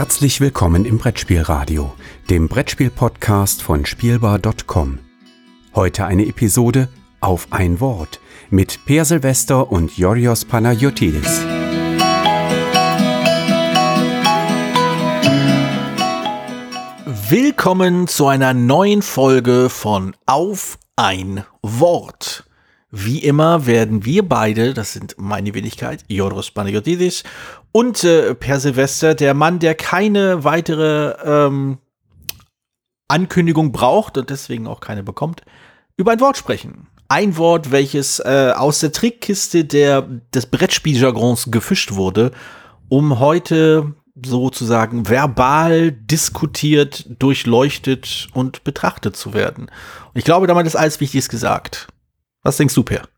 Herzlich willkommen im Brettspielradio, dem Brettspiel-Podcast von Spielbar.com. Heute eine Episode auf ein Wort mit Per Silvester und Yorios Panayotidis. Willkommen zu einer neuen Folge von Auf ein Wort. Wie immer werden wir beide, das sind meine Wenigkeit, Joros Panayotidis und äh, Per Silvester, der Mann, der keine weitere ähm, Ankündigung braucht und deswegen auch keine bekommt, über ein Wort sprechen. Ein Wort, welches äh, aus der Trickkiste der, des Brettspieljargons gefischt wurde, um heute sozusagen verbal diskutiert, durchleuchtet und betrachtet zu werden. Und ich glaube, damit ist alles Wichtiges gesagt. Was denkst du, Per?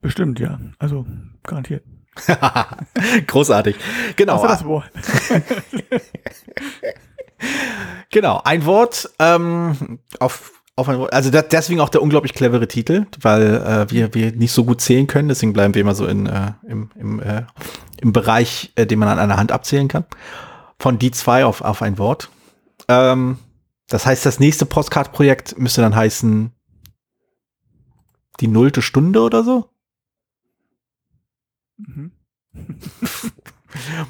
Bestimmt, ja. Also, garantiert. Großartig. Genau. Was das Wort? genau, ein Wort ähm, auf auf ein Wort. Also das, deswegen auch der unglaublich clevere Titel, weil äh, wir wir nicht so gut zählen können. Deswegen bleiben wir immer so in äh, im im, äh, im Bereich, äh, den man an einer Hand abzählen kann. Von die zwei auf auf ein Wort. Ähm, das heißt, das nächste Postcard-Projekt müsste dann heißen die nullte Stunde oder so. Mhm.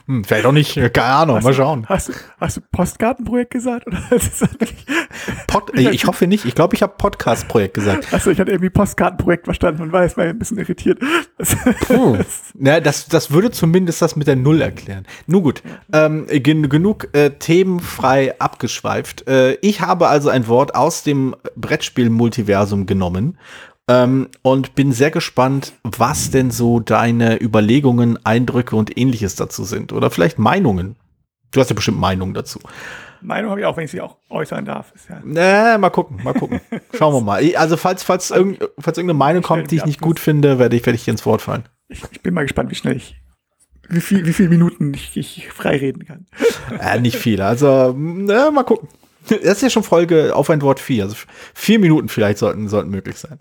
Hm, vielleicht auch nicht, keine Ahnung, Hast mal schauen. Hast, du- hast du Postkartenprojekt gesagt? Oder Pod, äh, ich hoffe nicht. Ich glaube, ich habe Podcast-Projekt gesagt. Achso, ich hatte irgendwie Postkartenprojekt verstanden und war jetzt mal ein bisschen irritiert. Das, Puh. Na, das, das würde zumindest das mit der Null erklären. Nun gut, ähm, gen genug äh, themenfrei abgeschweift. Äh, ich habe also ein Wort aus dem Brettspiel-Multiversum genommen ähm, und bin sehr gespannt, was denn so deine Überlegungen, Eindrücke und ähnliches dazu sind. Oder vielleicht Meinungen. Du hast ja bestimmt Meinungen dazu. Meinung habe ich auch, wenn ich sie auch äußern darf. Ist ja, Äh, mal gucken, mal gucken. Schauen wir mal. Also falls, falls, irgend, falls irgendeine Meinung kommt, die ich nicht gut finde, werde ich, werde ich dir ins Wort fallen. ich, ich bin mal gespannt, wie schnell ich, wie viel, wie viele Minuten ich, ich frei reden kann. Äh, nicht viel. Also, na, mal gucken. Das ist ja schon Folge auf ein Wort 4. Also vier Minuten vielleicht sollten, sollten möglich sein.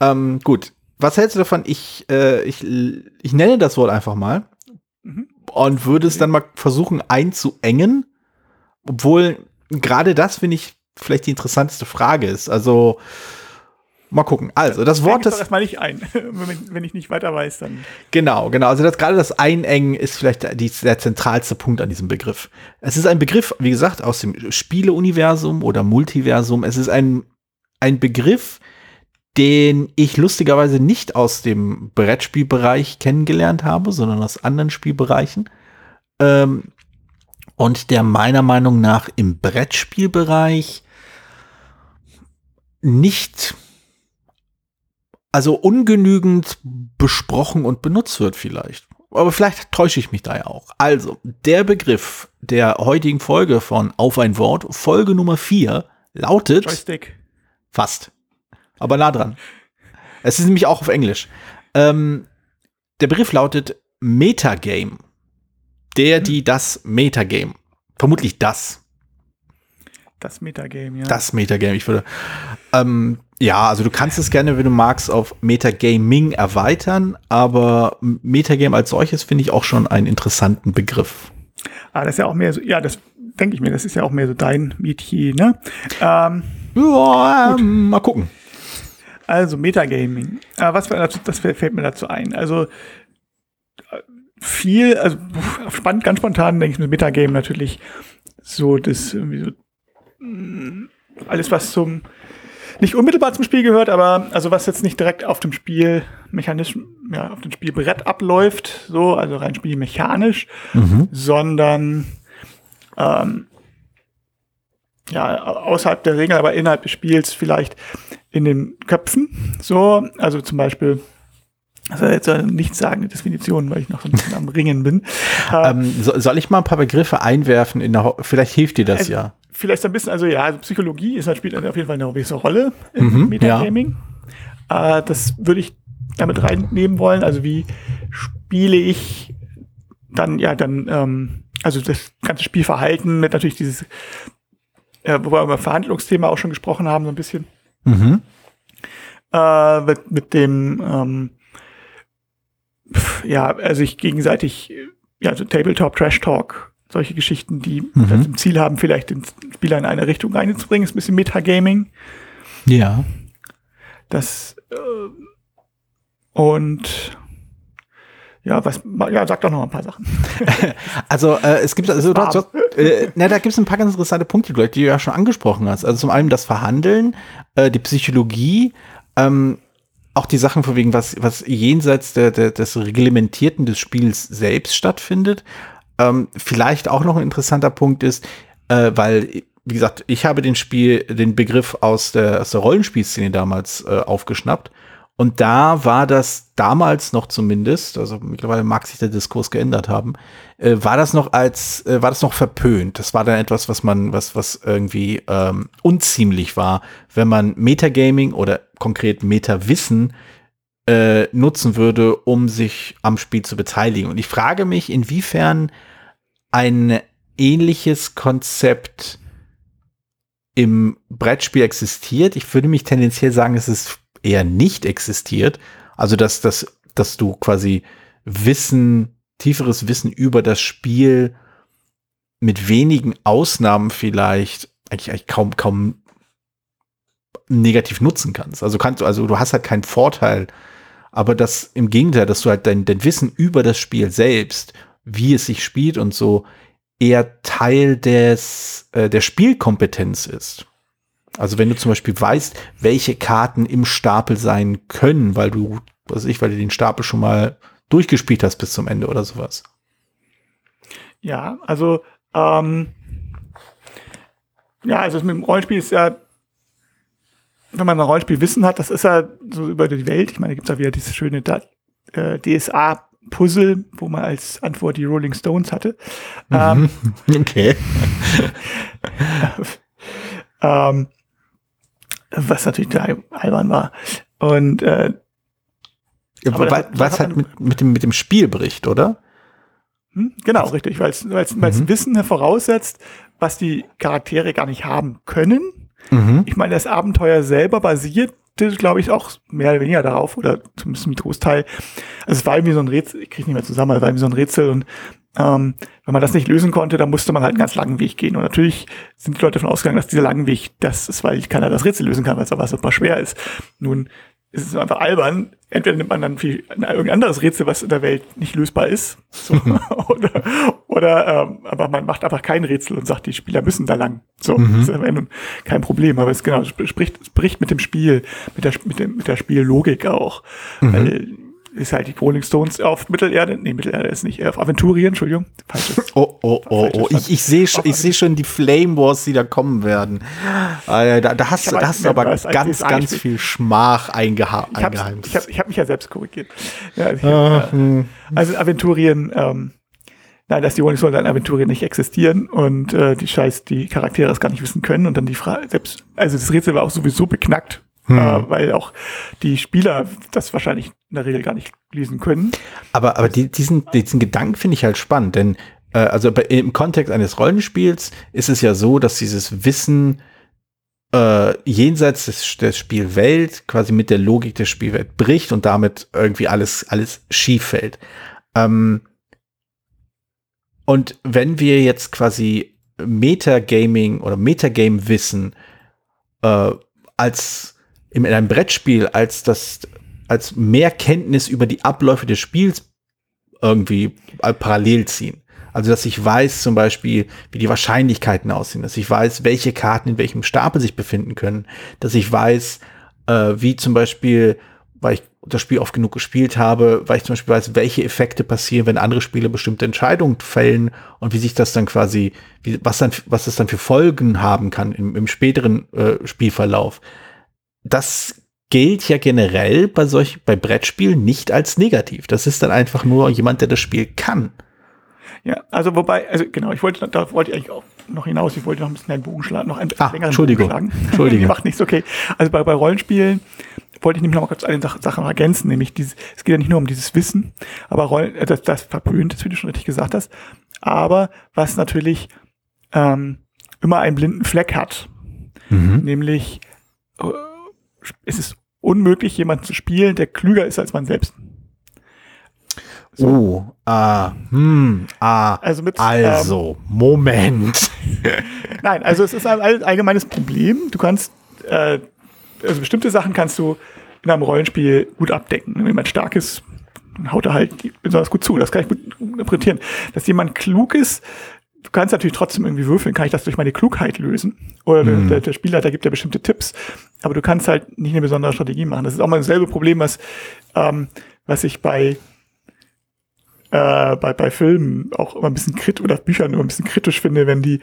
Ähm, gut. Was hältst du davon? Ich, äh, ich, ich nenne das Wort einfach mal Mhm. und würde es dann mal versuchen einzuengen. Obwohl gerade das, finde ich, vielleicht die interessanteste Frage ist. Also, mal gucken. Also, das Wort, doch das, erstmal nicht ein. wenn, wenn ich nicht weiter weiß, dann. Genau, genau. Also das, gerade das Einengen ist vielleicht die, der zentralste Punkt an diesem Begriff. Es ist ein Begriff, wie gesagt, aus dem Spieleuniversum oder Multiversum. Es ist ein, ein Begriff, den ich lustigerweise nicht aus dem Brettspielbereich kennengelernt habe, sondern aus anderen Spielbereichen. Ähm, und der meiner Meinung nach im Brettspielbereich nicht also ungenügend besprochen und benutzt wird vielleicht. Aber vielleicht täusche ich mich da ja auch. Also, der Begriff der heutigen Folge von Auf ein Wort, Folge Nummer 4, lautet Joystick. fast. Aber nah dran. Es ist nämlich auch auf Englisch. Ähm, der Begriff lautet Metagame. Der, die, das Metagame. Vermutlich das. Das Metagame, ja. Das Metagame. Ich würde. Ähm, ja, also du kannst es gerne, wenn du magst, auf Metagaming erweitern, aber Metagame als solches finde ich auch schon einen interessanten Begriff. Ah, das ist ja auch mehr so, ja, das denke ich mir, das ist ja auch mehr so dein Metier, ne? Ähm, Ja, ähm, mal gucken. Also Metagaming. Äh, was dazu, das fällt mir dazu ein? Also äh, viel, also spannend, ganz spontan denke ich mir Metagame natürlich so das irgendwie so mh, alles was zum nicht unmittelbar zum Spiel gehört, aber also was jetzt nicht direkt auf dem Spielmechanismus, ja, auf dem Spielbrett abläuft, so, also rein spielmechanisch, sondern ähm, ja, außerhalb der Regeln, aber innerhalb des Spiels vielleicht in den Köpfen. So, also zum Beispiel, also jetzt eine nichtssagende Definition, weil ich noch so ein bisschen am Ringen bin. Äh, Ähm, so, soll ich mal ein paar Begriffe einwerfen? In der Ho vielleicht hilft dir das Also, ja. Vielleicht so ein bisschen, also ja, also Psychologie ist, spielt auf jeden Fall eine gewisse Rolle im Mhm, Metagaming. Äh, das würde ich damit reinnehmen wollen. Also wie spiele ich dann, ja, dann, ähm, also das ganze Spielverhalten mit natürlich dieses, äh, wo wir über Verhandlungsthema auch schon gesprochen haben, so ein bisschen. Mhm. äh, mit, mit dem, ähm, ja, also ich gegenseitig, ja, so Tabletop Trash Talk solche Geschichten, die mhm. das im Ziel haben, vielleicht den Spieler in eine Richtung reinzubringen. Ist ein bisschen Metagaming. Ja. Das äh, und ja, was, ja, sag doch noch ein paar Sachen. also äh, es gibt also dort, dort, äh, na, da gibt es ein paar ganz interessante Punkte, die du ja schon angesprochen hast. Also zum einen das Verhandeln, äh, die Psychologie, ähm, auch die Sachen von wegen, was, was jenseits der, der, des Reglementierten des Spiels selbst stattfindet. Ähm, vielleicht auch noch ein interessanter Punkt ist, äh, weil, wie gesagt, ich habe den Spiel, den Begriff aus der, aus der Rollenspielszene damals äh, aufgeschnappt. Und da war das damals noch zumindest, also mittlerweile mag sich der Diskurs geändert haben, äh, war das noch als, äh, war das noch verpönt. Das war dann etwas, was man, was, was irgendwie ähm, unziemlich war, wenn man Metagaming oder konkret Metawissen äh, nutzen würde, um sich am Spiel zu beteiligen. Und ich frage mich, inwiefern ein ähnliches Konzept im Brettspiel existiert. Ich würde mich tendenziell sagen, es ist eher nicht existiert. Also, dass, dass, dass du quasi Wissen, tieferes Wissen über das Spiel mit wenigen Ausnahmen vielleicht eigentlich, eigentlich kaum, kaum negativ nutzen kannst. Also kannst du, also du hast halt keinen Vorteil, aber das im Gegenteil, dass du halt dein, dein Wissen über das Spiel selbst, wie es sich spielt und so, eher Teil des, äh, der Spielkompetenz ist. Also wenn du zum Beispiel weißt, welche Karten im Stapel sein können, weil du, was ich, weil du den Stapel schon mal durchgespielt hast bis zum Ende oder sowas. Ja, also ähm, ja, also mit dem Rollenspiel ist ja, wenn man ein Rollenspielwissen hat, das ist ja so über die Welt. Ich meine, da gibt es ja wieder dieses schöne äh, DSA-Puzzle, wo man als Antwort die Rolling Stones hatte. Mhm. Ähm, okay. ähm, was natürlich total albern war. Und äh, ja, weil, es halt mit, mit, dem, mit dem Spiel bricht, oder? Hm? Genau, also, richtig, weil es mhm. Wissen voraussetzt, was die Charaktere gar nicht haben können. Mhm. Ich meine, das Abenteuer selber basiert, glaube ich, auch mehr oder weniger darauf, oder zumindest mit Großteil. Also es war irgendwie so ein Rätsel, ich kriege nicht mehr zusammen, es war irgendwie so ein Rätsel und ähm, wenn man das nicht lösen konnte, dann musste man halt einen ganz langen Weg gehen. Und natürlich sind die Leute davon ausgegangen, dass dieser lange Weg das ist, weil keiner das Rätsel lösen kann, weil es aber super schwer ist. Nun ist es einfach albern. Entweder nimmt man dann viel, irgendein anderes Rätsel, was in der Welt nicht lösbar ist, so, oder, oder ähm, aber man macht einfach kein Rätsel und sagt, die Spieler müssen da lang. So, mhm. das ist aber kein Problem. Aber es genau, es spricht, es bricht mit dem Spiel, mit der, mit, dem, mit der Spiellogik auch. Mhm. Weil ist halt die Rolling Stones auf Mittelerde, nee, Mittelerde ist nicht, auf Aventurien, Entschuldigung. Falsches, oh, oh, oh, oh. Ich, ich sehe ich seh schon die Flame Wars, die da kommen werden. Äh, da, da, hast, da hast du aber ganz, ganz viel Schmach eingeheimst. Ich habe ich hab mich ja selbst korrigiert. Ja, hab, ah, äh, also Aventurien, ähm, nein, dass die Rolling Stones in Aventurien nicht existieren und äh, die Scheiß, die Charaktere das gar nicht wissen können und dann die Frage, selbst, also das Rätsel war auch sowieso beknackt hm. Äh, weil auch die Spieler das wahrscheinlich in der Regel gar nicht lesen können. Aber, aber die, diesen, diesen Gedanken finde ich halt spannend, denn äh, also bei, im Kontext eines Rollenspiels ist es ja so, dass dieses Wissen äh, jenseits des, der Spielwelt quasi mit der Logik der Spielwelt bricht und damit irgendwie alles, alles schief fällt. Ähm, und wenn wir jetzt quasi Metagaming oder Metagame-Wissen äh, als in einem Brettspiel als das, als mehr Kenntnis über die Abläufe des Spiels irgendwie parallel ziehen. Also, dass ich weiß zum Beispiel, wie die Wahrscheinlichkeiten aussehen, dass ich weiß, welche Karten in welchem Stapel sich befinden können, dass ich weiß, äh, wie zum Beispiel, weil ich das Spiel oft genug gespielt habe, weil ich zum Beispiel weiß, welche Effekte passieren, wenn andere Spieler bestimmte Entscheidungen fällen und wie sich das dann quasi, wie, was dann, was das dann für Folgen haben kann im, im späteren äh, Spielverlauf das gilt ja generell bei solch, bei Brettspielen nicht als negativ. Das ist dann einfach nur jemand, der das Spiel kann. Ja, also wobei, also genau, ich wollte, da wollte ich eigentlich auch noch hinaus, ich wollte noch ein bisschen einen Bogen schlagen, noch einen ah, längeren Entschuldigung. Bogen schlagen. Entschuldigung. Macht nichts, okay. Also bei, bei Rollenspielen wollte ich nämlich noch mal kurz eine Sache, Sache noch ergänzen, nämlich dieses, es geht ja nicht nur um dieses Wissen, aber Rollen, äh, das, das verpönt ist, wie du schon richtig gesagt hast, aber was natürlich ähm, immer einen blinden Fleck hat, mhm. nämlich äh, es ist unmöglich, jemanden zu spielen, der klüger ist als man selbst. So. Uh, ah, hm, ah. Also, mit, also ähm, Moment. Nein, also es ist ein allgemeines Problem. Du kannst, äh, also bestimmte Sachen kannst du in einem Rollenspiel gut abdecken. Wenn jemand stark ist, haut er halt besonders gut zu. Das kann ich gut interpretieren. Dass jemand klug ist, du kannst natürlich trotzdem irgendwie würfeln, kann ich das durch meine Klugheit lösen? Oder mhm. der, der Spielleiter gibt ja bestimmte Tipps, aber du kannst halt nicht eine besondere Strategie machen. Das ist auch mal dasselbe Problem, was, ähm, was ich bei, äh, bei, bei Filmen auch immer ein bisschen kritisch oder Büchern immer ein bisschen kritisch finde, wenn die,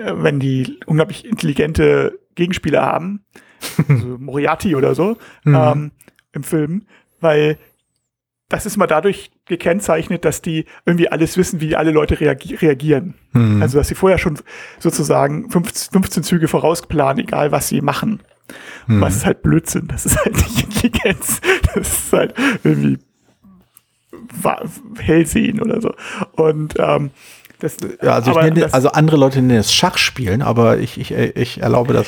äh, wenn die unglaublich intelligente Gegenspieler haben, also Moriarty oder so, mhm. ähm, im Film, weil das ist mal dadurch gekennzeichnet, dass die irgendwie alles wissen, wie alle Leute reagi reagieren. Mhm. Also, dass sie vorher schon sozusagen 15, 15 Züge vorausplanen, egal was sie machen. Mhm. Was ist halt Blödsinn. Das ist halt nicht Intelligenz. Das ist halt irgendwie Hellsehen oder so. Und ähm, das, ja, also, nenne, das, also, andere Leute nennen es Schachspielen, aber ich, ich, ich erlaube das.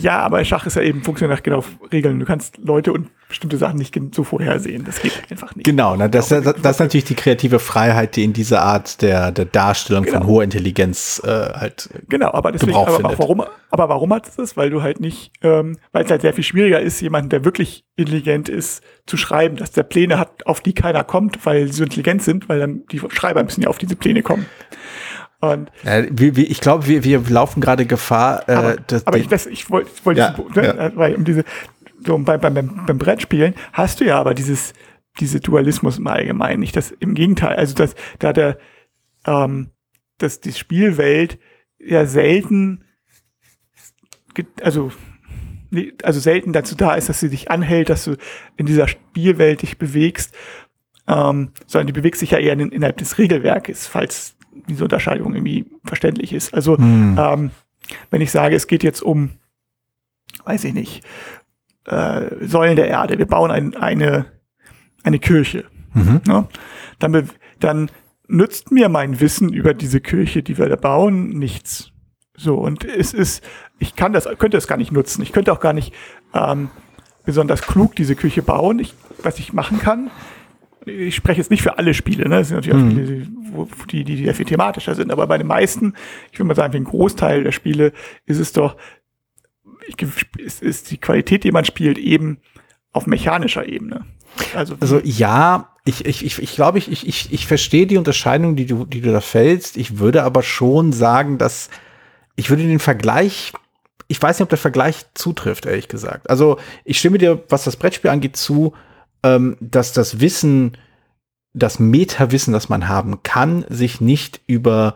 Ja, aber Schach ist ja eben funktioniert nach genau Regeln. Du kannst Leute und bestimmte Sachen nicht so vorhersehen. Das geht einfach nicht. Genau, na, das, das, das, ist natürlich die kreative Freiheit, die in dieser Art der, der Darstellung genau. von hoher Intelligenz äh, halt Genau, aber deswegen, aber auch warum, aber warum hat es das? Weil du halt nicht, ähm, weil es halt sehr viel schwieriger ist, jemanden, der wirklich intelligent ist, zu schreiben, dass der Pläne hat, auf die keiner kommt, weil sie so intelligent sind, weil dann die Schreiber müssen ja auf diese Pläne kommen. Und ja, wir, wir, ich glaube, wir, wir laufen gerade Gefahr. Äh, aber, dass aber ich, ich wollte wollt ja, ne, ja. weil um diese, so bei, beim, beim Brettspielen hast du ja aber dieses, diese Dualismus im Allgemeinen nicht. Das im Gegenteil, also dass da der, ähm, dass die Spielwelt ja selten, also also selten dazu da ist, dass sie dich anhält, dass du in dieser Spielwelt dich bewegst, ähm, sondern die bewegt sich ja eher in, innerhalb des Regelwerkes, falls diese Unterscheidung irgendwie verständlich ist. Also hm. ähm, wenn ich sage, es geht jetzt um, weiß ich nicht, äh, Säulen der Erde. Wir bauen ein, eine, eine Kirche. Mhm. Ne? Dann, dann nützt mir mein Wissen über diese Kirche, die wir da bauen, nichts. So, und es ist, ich kann das, könnte es gar nicht nutzen. Ich könnte auch gar nicht ähm, besonders klug diese Küche bauen. Ich, was ich machen kann, ich spreche jetzt nicht für alle Spiele, ne? Das sind natürlich mhm. auch Spiele, die, die, die sehr viel thematischer sind, aber bei den meisten, ich würde mal sagen, für den Großteil der Spiele ist es doch ist, ist die Qualität, die man spielt, eben auf mechanischer Ebene. Also, also ja, ich, ich, ich, ich glaube, ich, ich, ich verstehe die Unterscheidung, die du, die du da fällst. Ich würde aber schon sagen, dass ich würde den Vergleich, ich weiß nicht, ob der Vergleich zutrifft, ehrlich gesagt. Also ich stimme dir, was das Brettspiel angeht, zu, ähm, dass das Wissen, das Meta-Wissen, das man haben kann, sich nicht über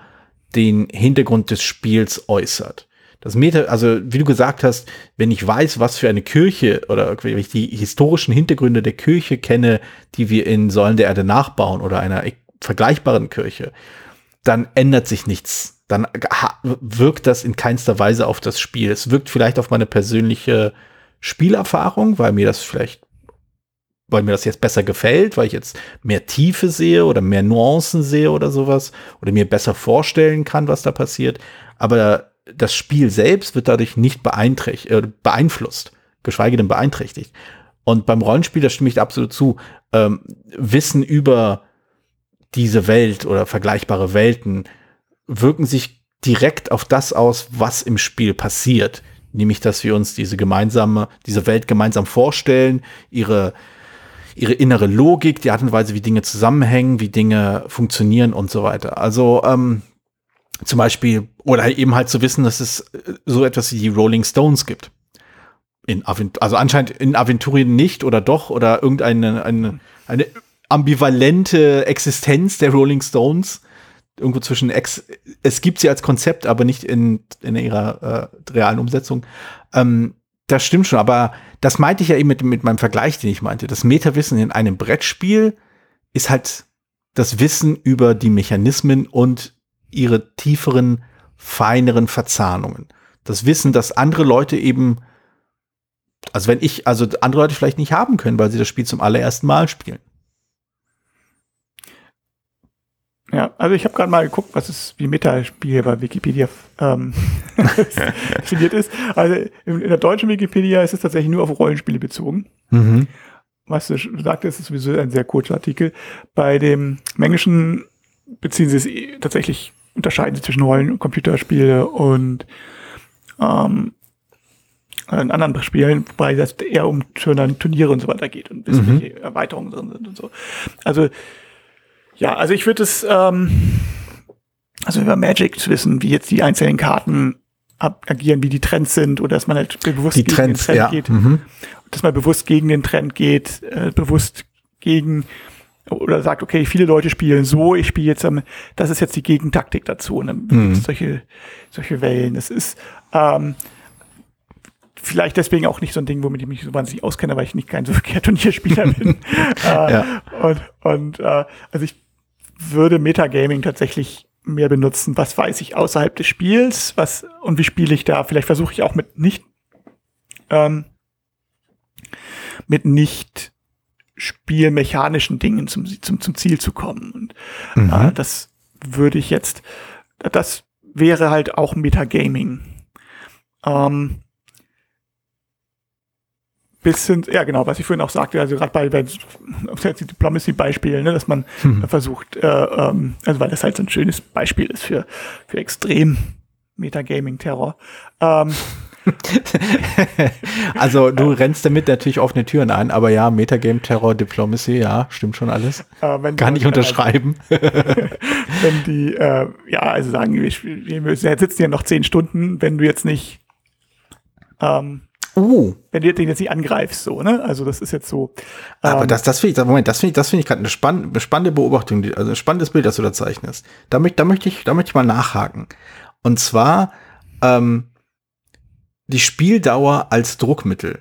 den Hintergrund des Spiels äußert. Das Meta, also wie du gesagt hast, wenn ich weiß, was für eine Kirche oder wenn ich die historischen Hintergründe der Kirche kenne, die wir in Säulen der Erde nachbauen oder einer vergleichbaren Kirche, dann ändert sich nichts. Dann wirkt das in keinster Weise auf das Spiel. Es wirkt vielleicht auf meine persönliche Spielerfahrung, weil mir das vielleicht, weil mir das jetzt besser gefällt, weil ich jetzt mehr Tiefe sehe oder mehr Nuancen sehe oder sowas oder mir besser vorstellen kann, was da passiert. Aber das Spiel selbst wird dadurch nicht äh, beeinflusst, geschweige denn beeinträchtigt. Und beim Rollenspiel, da stimme ich absolut zu, ähm, Wissen über diese Welt oder vergleichbare Welten wirken sich direkt auf das aus, was im Spiel passiert. Nämlich, dass wir uns diese gemeinsame, diese Welt gemeinsam vorstellen, ihre, ihre innere Logik, die Art und Weise, wie Dinge zusammenhängen, wie Dinge funktionieren und so weiter. Also ähm, zum Beispiel, oder eben halt zu wissen, dass es äh, so etwas wie die Rolling Stones gibt. In Avent also anscheinend in Aventurien nicht oder doch oder irgendeine eine, eine ambivalente Existenz der Rolling Stones. Irgendwo zwischen Ex es gibt sie als Konzept, aber nicht in, in ihrer äh, realen Umsetzung. Ähm, das stimmt schon, aber das meinte ich ja eben mit, mit meinem Vergleich, den ich meinte. Das Metawissen in einem Brettspiel ist halt das Wissen über die Mechanismen und ihre tieferen, feineren Verzahnungen. Das Wissen, dass andere Leute eben, also wenn ich, also andere Leute vielleicht nicht haben können, weil sie das Spiel zum allerersten Mal spielen. Ja, also ich habe gerade mal geguckt, was es wie Metaspiel bei Wikipedia ähm, definiert ist. Also in, der deutschen Wikipedia ist es tatsächlich nur auf Rollenspiele bezogen. Mhm. was du sagtest, ist sowieso ein sehr kurzer Artikel. Bei dem Englischen beziehen sie es tatsächlich, unterscheiden sie zwischen Rollen- und Computerspiele und ähm, in anderen Spielen, wobei das eher um Turniere und so weiter geht und bis mhm. welche Erweiterungen drin sind und so. Also ja, also ich würde es, ähm, also über Magic zu wissen, wie jetzt die einzelnen Karten agieren, wie die Trends sind oder dass man halt bewusst die gegen Trends, den Trend ja. geht. Mhm. Dass man bewusst gegen den Trend geht, äh, bewusst gegen oder sagt, okay, viele Leute spielen so, ich spiele jetzt, ähm, das ist jetzt die Gegentaktik dazu. Und dann mhm. solche, solche Wellen. Das ist ähm, vielleicht deswegen auch nicht so ein Ding, womit ich mich so wahnsinnig auskenne, weil ich nicht kein so verkehrter Turnierspieler bin. äh, ja. Und, und äh, also ich würde Metagaming tatsächlich mehr benutzen, was weiß ich außerhalb des Spiels, was und wie spiele ich da. Vielleicht versuche ich auch mit nicht ähm, mit nicht spielmechanischen Dingen zum, zum, zum Ziel zu kommen. Und mhm. äh, das würde ich jetzt, das wäre halt auch Metagaming. Ähm, bis hin, ja genau, was ich vorhin auch sagte, also gerade bei, bei Diplomacy-Beispielen, ne, dass man hm. versucht, äh, ähm, also weil das halt so ein schönes Beispiel ist für, für extrem Metagaming-Terror. Ähm, also du äh, rennst damit natürlich offene Türen ein, aber ja, Metagame-Terror, Diplomacy, ja, stimmt schon alles. Äh, Kann ich unterschreiben. wenn die, äh, ja, also sagen, wir, wir sitzen ja noch zehn Stunden, wenn du jetzt nicht ähm, Uh. Wenn du den jetzt nicht angreifst, so, ne? Also das ist jetzt so. Ähm, Aber das, das finde ich, Moment, das finde ich, das finde ich gerade eine, spann, eine spannende Beobachtung, also ein spannendes Bild, das du da zeichnest. Da, möcht, da möchte ich, da möchte ich mal nachhaken. Und zwar ähm, die Spieldauer als Druckmittel,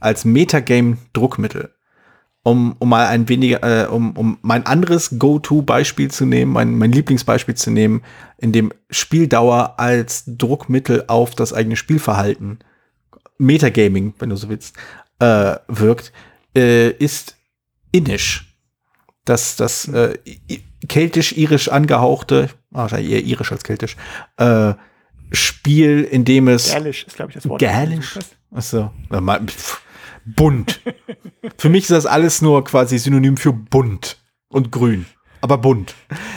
als Metagame-Druckmittel. Um, um mal ein weniger, äh, um, um mein anderes Go-To-Beispiel zu nehmen, mein, mein Lieblingsbeispiel zu nehmen, in dem Spieldauer als Druckmittel auf das eigene Spielverhalten Metagaming, wenn du so willst, äh, wirkt, äh, ist Innisch. Das, das äh, keltisch-irisch angehauchte, wahrscheinlich eher irisch als keltisch, äh, Spiel, in dem es. Gälisch ist, glaube ich, das Wort. Gälisch? Achso. Bunt. für mich ist das alles nur quasi Synonym für bunt und grün. Aber bunt.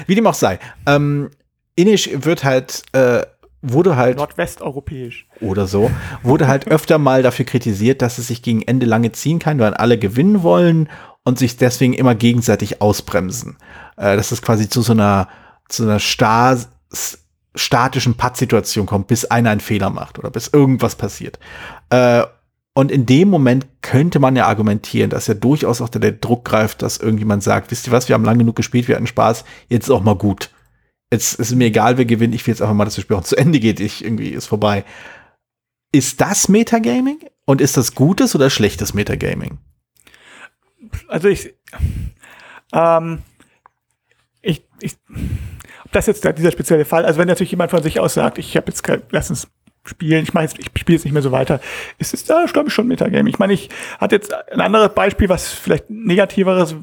Wie dem auch sei. Ähm, Innisch wird halt äh, wurde halt. Nordwesteuropäisch. Oder so. Wurde halt öfter mal dafür kritisiert, dass es sich gegen Ende lange ziehen kann, weil alle gewinnen wollen und sich deswegen immer gegenseitig ausbremsen. Äh, dass es quasi zu so einer, zu einer Star statischen Pattsituation kommt, bis einer einen Fehler macht oder bis irgendwas passiert. Äh, und in dem Moment könnte man ja argumentieren, dass ja durchaus auch der Druck greift, dass irgendjemand sagt, wisst ihr was, wir haben lang genug gespielt, wir hatten Spaß, jetzt ist auch mal gut jetzt ist mir egal, wer gewinnt, ich will jetzt einfach mal, dass das Spiel auch zu Ende geht, ich irgendwie ist vorbei. Ist das Metagaming? Und ist das gutes oder schlechtes Metagaming? Also ich, ähm, ich, ich, ob das jetzt dieser spezielle Fall, also wenn natürlich jemand von sich aus sagt, ich habe jetzt uns spielen, ich meine, ich spiele jetzt nicht mehr so weiter, ist es da, glaube ich, schon Metagaming. Ich meine, ich hatte jetzt ein anderes Beispiel, was vielleicht negativeres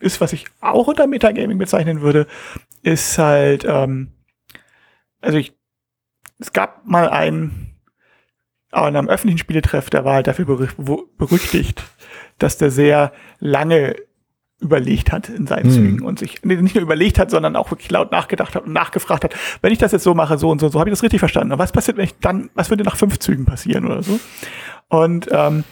ist, was ich auch unter Metagaming bezeichnen würde, ist halt, ähm, also ich, es gab mal einen, an einem öffentlichen Spieletreff, der war halt dafür berüchtigt, dass der sehr lange überlegt hat in seinen hm. Zügen und sich nicht nur überlegt hat, sondern auch wirklich laut nachgedacht hat und nachgefragt hat, wenn ich das jetzt so mache, so und so, so habe ich das richtig verstanden. Und was passiert, wenn ich dann, was würde nach fünf Zügen passieren oder so? Und ähm,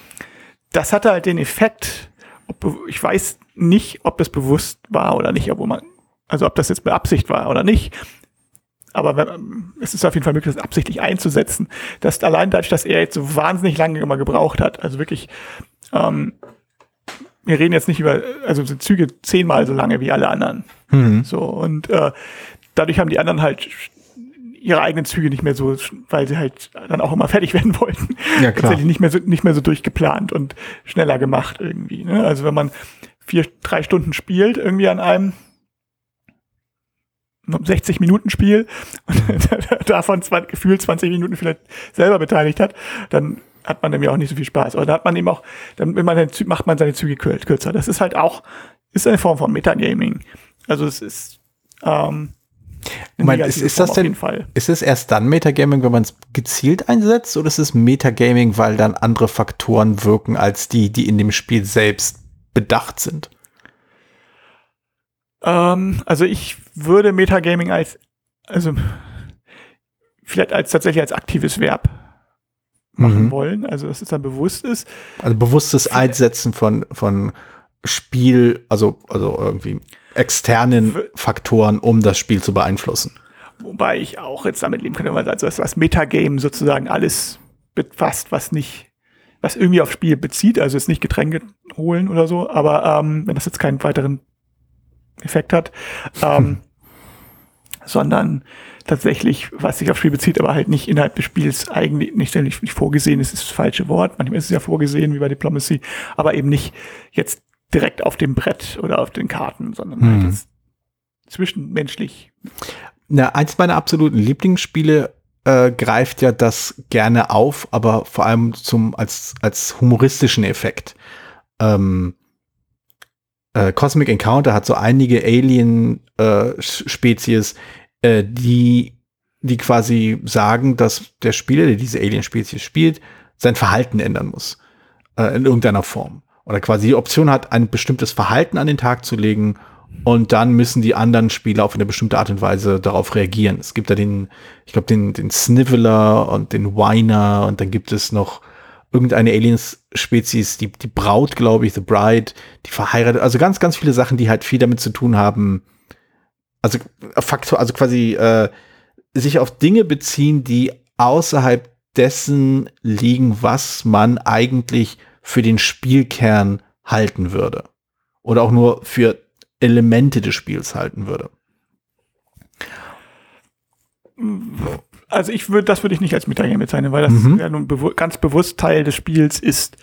das hatte halt den Effekt, ob, ich weiß nicht, ob das bewusst war oder nicht, obwohl man also ob das jetzt Beabsicht war oder nicht. Aber wenn, es ist auf jeden Fall möglich, das absichtlich einzusetzen. Dass allein dadurch, dass er jetzt so wahnsinnig lange immer gebraucht hat, also wirklich, ähm, wir reden jetzt nicht über, also sind Züge zehnmal so lange wie alle anderen. Mhm. So, und äh, dadurch haben die anderen halt ihre eigenen Züge nicht mehr so, weil sie halt dann auch immer fertig werden wollten. Ja, klar. Tatsächlich nicht mehr so, nicht mehr so durchgeplant und schneller gemacht irgendwie. Ne? Also wenn man vier, drei Stunden spielt irgendwie an einem, 60 Minuten Spiel und davon gefühlt 20 Minuten vielleicht selber beteiligt hat, dann hat man nämlich auch nicht so viel Spaß. Oder hat man eben auch, dann wenn man macht man seine Züge kürzer. Das ist halt auch, ist eine Form von Metagaming. Also es ist, ähm, meine, ist, ist das denn, ist es erst dann Metagaming, wenn man es gezielt einsetzt, oder ist es Metagaming, weil dann andere Faktoren wirken als die, die in dem Spiel selbst bedacht sind? Ähm, also ich würde Metagaming als, also vielleicht als tatsächlich als aktives Verb machen Mhm. wollen, also dass es dann bewusst ist. Also bewusstes Einsetzen von, von Spiel, also, also irgendwie externen Faktoren, um das Spiel zu beeinflussen. Wobei ich auch jetzt damit leben könnte, weil also das, das Metagame sozusagen alles befasst, was nicht, was irgendwie aufs Spiel bezieht, also jetzt nicht Getränke holen oder so, aber ähm, wenn das jetzt keinen weiteren Effekt hat, ähm, sondern tatsächlich, was sich aufs Spiel bezieht, aber halt nicht innerhalb des Spiels eigentlich nicht, nicht, nicht vorgesehen ist, ist das falsche Wort. Manchmal ist es ja vorgesehen, wie bei Diplomacy, aber eben nicht jetzt direkt auf dem Brett oder auf den Karten, sondern halt Hm. jetzt zwischenmenschlich Na, eins meiner absoluten Lieblingsspiele äh, greift ja das gerne auf, aber vor allem zum als als humoristischen Effekt. Ähm, äh, Cosmic Encounter hat so einige Alien-Spezies, äh, die die quasi sagen, dass der Spieler, der diese Alien-Spezies spielt, sein Verhalten ändern muss äh, in irgendeiner Form oder quasi die Option hat, ein bestimmtes Verhalten an den Tag zu legen und dann müssen die anderen Spieler auf eine bestimmte Art und Weise darauf reagieren. Es gibt da den, ich glaube, den, den Sniveler und den Whiner und dann gibt es noch irgendeine Aliens-Spezies, die, die Braut, glaube ich, The Bride, die verheiratet, also ganz, ganz viele Sachen, die halt viel damit zu tun haben, also Faktor, also quasi äh, sich auf Dinge beziehen, die außerhalb dessen liegen, was man eigentlich für den Spielkern halten würde. Oder auch nur für Elemente des Spiels halten würde. Also ich würde, das würde ich nicht als Metagame bezeichnen, weil das Mhm. ja nun bewu ganz bewusst Teil des Spiels ist,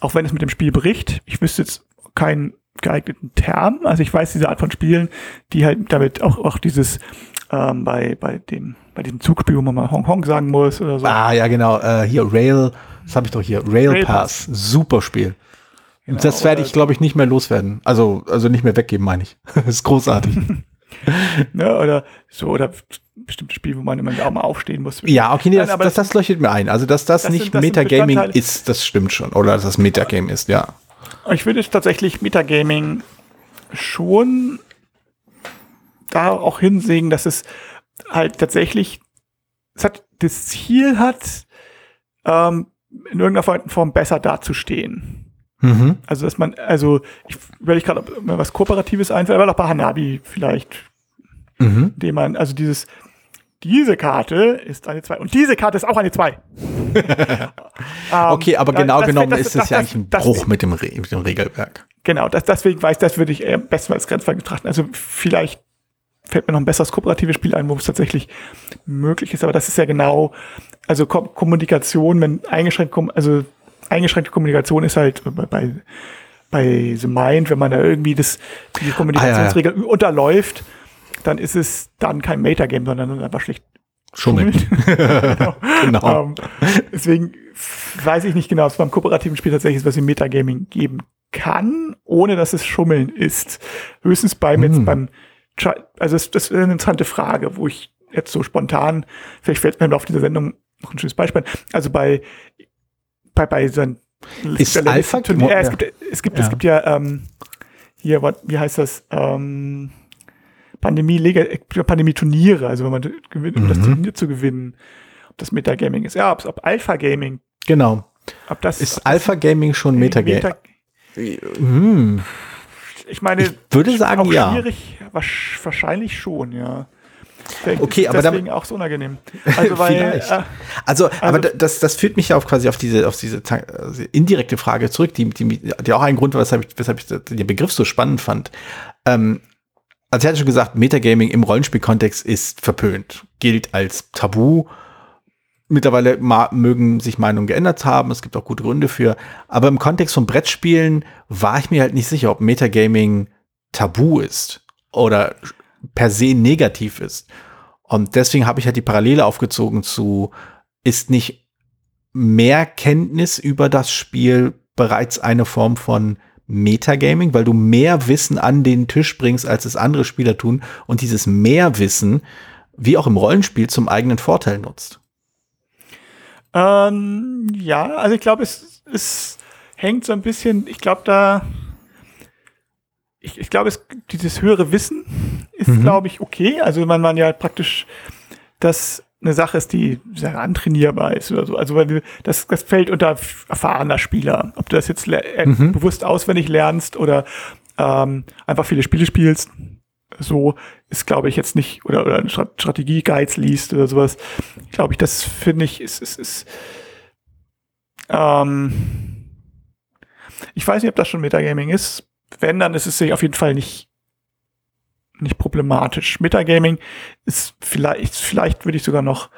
auch wenn es mit dem Spiel bricht. Ich wüsste jetzt keinen geeigneten Term. Also ich weiß diese Art von Spielen, die halt damit auch, auch dieses ähm, bei, bei dem, bei diesem Zugspiel, wo man mal Hong Hong sagen muss oder so. Ah, ja, genau. Äh, hier, Rail, das habe ich doch hier. Rail, Rail Pass. Super Spiel. Genau, das werde ich, glaube ich, nicht mehr loswerden. Also, also nicht mehr weggeben, meine ich. das ist großartig. Ne, oder so, oder bestimmte Spiele, wo man immer auch mal aufstehen muss. ja, okay, nee, Nein, das, das, das leuchtet mir ein. Also, dass das, Das nicht sind- das Metagaming ist, das stimmt schon. Oder dass das Metagame ist, ja. Ich würde tatsächlich Metagaming schon da auch hinsehen, dass es halt tatsächlich es hat, das Ziel hat, ähm, in irgendeiner Form besser dazustehen. Mhm. Also, dass man, also, ich überlege gerade, ob mir was Kooperatives einfällt, aber auch bei Hanabi vielleicht, Mhm. indem man, also dieses, diese Karte ist eine 2 und diese Karte ist auch eine 2. Okay, aber genau genommen das- ist das- es ja das- eigentlich ein das- Bruch mit dem, Re mit dem Regelwerk. Genau, das, deswegen weiß, das würde ich eher besser als Grenzfall betrachten. Also vielleicht fällt mir noch ein besseres kooperatives Spiel ein, wo es tatsächlich möglich ist, aber das ist ja genau, also Ko Kommunikation, wenn eingeschränkt, also eingeschränkte Kommunikation ist halt bei, bei, bei The Mind, wenn man da irgendwie das, die Kommunikationsregel unterläuft, dann ist es dann kein Metagame, sondern einfach schlicht Schummeln. genau. Genau. Ähm, deswegen weiß ich nicht genau, ob es beim kooperativen Spiel tatsächlich was wie Metagaming geben kann, ohne dass es Schummeln ist. Höchstens beim jetzt Hm. beim Chi- also das, das ist eine interessante Frage, wo ich jetzt so spontan, vielleicht fällt mir im Laufe dieser Sendung noch ein schönes Beispiel. Also bei bei bei so ein Ist der Alpha- Turnier, äh, es ja. gibt es gibt Ja. es gibt ja ähm, hier wie heißt das ähm, Pandemie Lega- Pandemie Turniere, also wenn man gewinnt, um das Mhm. Turnier zu gewinnen, ob das Metagaming ist, ja, ob, ob Alpha Gaming, Genau. ob das Ist ob das Alpha Gaming schon Metagame? Meta, Hm. Ich meine, Ich würde sagen, auch ja. schwierig, wahrsch- wahrscheinlich schon, ja. Deswegen Okay, ist aber deswegen auch so unangenehm. Also weil Vielleicht. äh, Also, aber Also- da- das, das führt mich ja auf quasi auf diese, auf diese also indirekte Frage zurück, die, die, die auch ein Grund war, weshalb ich, weshalb ich den Begriff so spannend fand. Ähm, also ich hatte schon gesagt, Metagaming im Rollenspielkontext ist verpönt, gilt als Tabu. Mittlerweile mögen sich Meinungen geändert haben, es gibt auch gute Gründe für. Aber im Kontext von Brettspielen war ich mir halt nicht sicher, ob Metagaming tabu ist oder per se negativ ist. Und deswegen habe ich halt die Parallele aufgezogen zu, ist nicht mehr Kenntnis über das Spiel bereits eine Form von Metagaming, weil du mehr Wissen an den Tisch bringst, als es andere Spieler tun und dieses Mehrwissen, wie auch im Rollenspiel, zum eigenen Vorteil nutzt. Ähm, ja, also ich glaube, es, es hängt so ein bisschen, ich glaube, da ich, ich glaube, es, dieses höhere Wissen ist, Mhm. glaube ich, okay. Also wenn man ja praktisch das eine Sache ist, die sehr antrainierbar ist oder so. Also das, das fällt unter erfahrener Spieler. Ob du das jetzt äh, Mhm. bewusst auswendig lernst oder ähm, einfach viele Spiele spielst, so ist, glaube ich, jetzt nicht, oder, oder Stra- Strategie-Guides liest oder sowas, glaube ich, das finde ich, ist, ist, ist ähm, ich weiß nicht, ob das schon Metagaming ist. Wenn, dann ist es sich auf jeden Fall nicht, nicht problematisch. Metagaming ist vielleicht, vielleicht würde ich sogar noch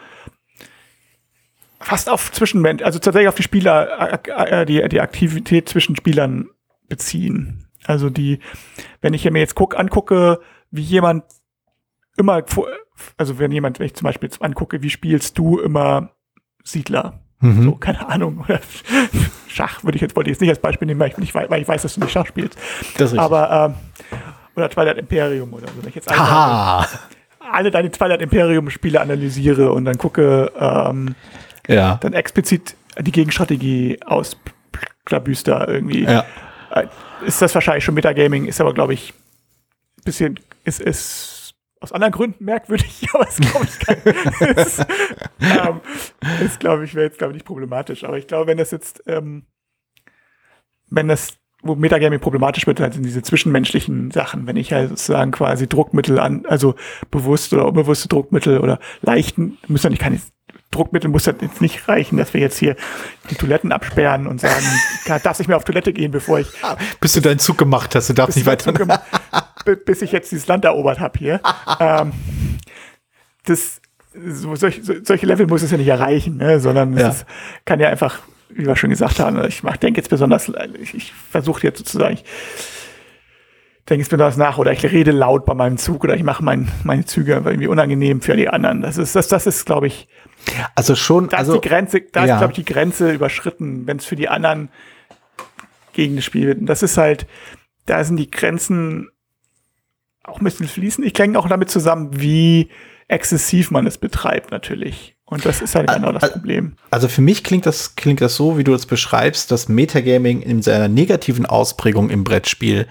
fast auf Zwischenmensch, also tatsächlich auf die Spieler, äh, die, die Aktivität zwischen Spielern beziehen. Also die, wenn ich mir jetzt guck, angucke, wie jemand immer, vor- also wenn jemand, wenn ich zum Beispiel jetzt angucke, wie spielst du immer Siedler? Mhm. So, keine Ahnung. Oder Schach würde ich jetzt, wollte ich jetzt nicht als Beispiel nehmen, weil ich, nicht, wei- weil ich weiß, dass du nicht Schach spielst. Das ist. Aber, ähm, oder Twilight Imperium oder so. Wenn ich jetzt alle, alle deine Twilight Imperium Spiele analysiere und dann gucke, ähm, Ja. dann explizit die Gegenstrategie aus Klabüster irgendwie. Ja. Äh, Ist das wahrscheinlich schon Metagaming, ist aber, glaube ich, ein bisschen, ist, ist aus anderen Gründen merkwürdig, aber ist, glaube ich, kein, ist, ähm, ist, glaube ich, wäre jetzt, glaube ich, nicht problematisch. Aber ich glaube, wenn das jetzt, ähm, wenn das, wo Metagaming problematisch wird, halt sind diese zwischenmenschlichen Sachen, wenn ich halt sozusagen quasi Druckmittel an, also bewusst oder unbewusste Druckmittel oder leichten, müssen ja nicht keine Druckmittel muss das jetzt nicht reichen, dass wir jetzt hier die Toiletten absperren und sagen, darf ich mir auf Toilette gehen, bevor ich Bis du deinen Zug gemacht hast, du darfst nicht weiter. Bis ich jetzt dieses Land erobert habe hier. ähm, das, so, solch, so, solche Level muss es ja nicht erreichen, ne? sondern Ja. es kann ja einfach, wie wir schon gesagt haben, ich mach, denke jetzt besonders, ich, ich versuche jetzt sozusagen, ich denke jetzt besonders nach oder ich rede laut bei meinem Zug oder ich mache mein, meine Züge irgendwie unangenehm für die anderen. Das ist, das, das ist, glaube ich, Also schon, da also ist die Grenze, da ja. ist, glaube ich, die Grenze überschritten, wenn es für die anderen gegen das Spiel wird. Und das ist halt, da sind die Grenzen auch ein bisschen fließend. Ich kenne auch damit zusammen, wie exzessiv man es betreibt, natürlich. Und das ist halt genau das Problem. Also für mich klingt das, klingt das so, wie du es beschreibst, dass Metagaming in seiner negativen Ausprägung im Brettspiel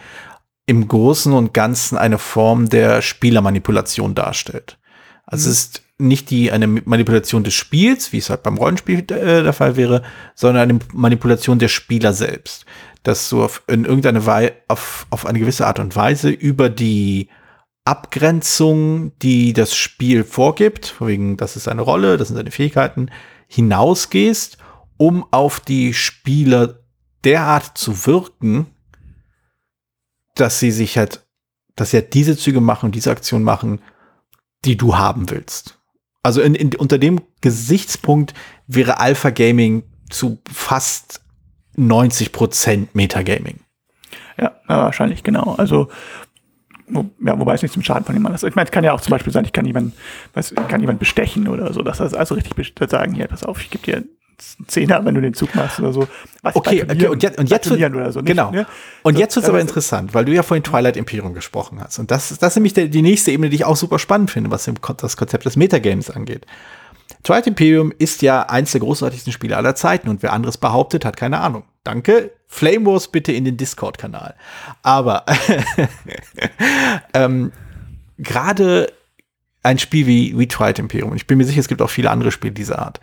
im Großen und Ganzen eine Form der Spielermanipulation darstellt. Also es ist nicht die eine Manipulation des Spiels, wie es halt beim Rollenspiel äh, der Fall wäre, sondern eine Manipulation der Spieler selbst. Dass du auf, in irgendeine Weise, auf, auf eine gewisse Art und Weise über die Abgrenzung, die das Spiel vorgibt, wegen, das ist eine Rolle, das sind seine Fähigkeiten, hinausgehst, um auf die Spieler derart zu wirken, dass sie sich halt, dass sie halt diese Züge machen und diese Aktion machen, die du haben willst. Also in, in, unter dem Gesichtspunkt wäre Alpha Gaming zu fast 90 Prozent Metagaming. Ja, wahrscheinlich, genau. Also, wo, ja, wobei es nicht zum Schaden von jemandem ist. Ich meine, es kann ja auch zum Beispiel sein, ich kann jemanden, weiß, ich kann jemanden bestechen oder so, dass das also richtig sagen, hier, pass auf, ich gebe dir Zehner, wenn du den Zug machst oder so. Was Okay, okay, und jetzt, und jetzt wird, so. genau. ne? Und So, jetzt wird es aber interessant, weil du ja vorhin Twilight Imperium gesprochen hast. Und das, ist- das ist nämlich der, die nächste Ebene, die ich auch super spannend finde, was das Konzept des Metagames angeht. Twilight Imperium ist ja eins der großartigsten Spiele aller Zeiten und wer anderes behauptet, hat keine Ahnung. Danke. Flame Wars bitte in den Discord-Kanal. Aber ähm, gerade ein Spiel wie, wie Twilight Imperium, ich bin mir sicher, es gibt auch viele andere Spiele dieser Art,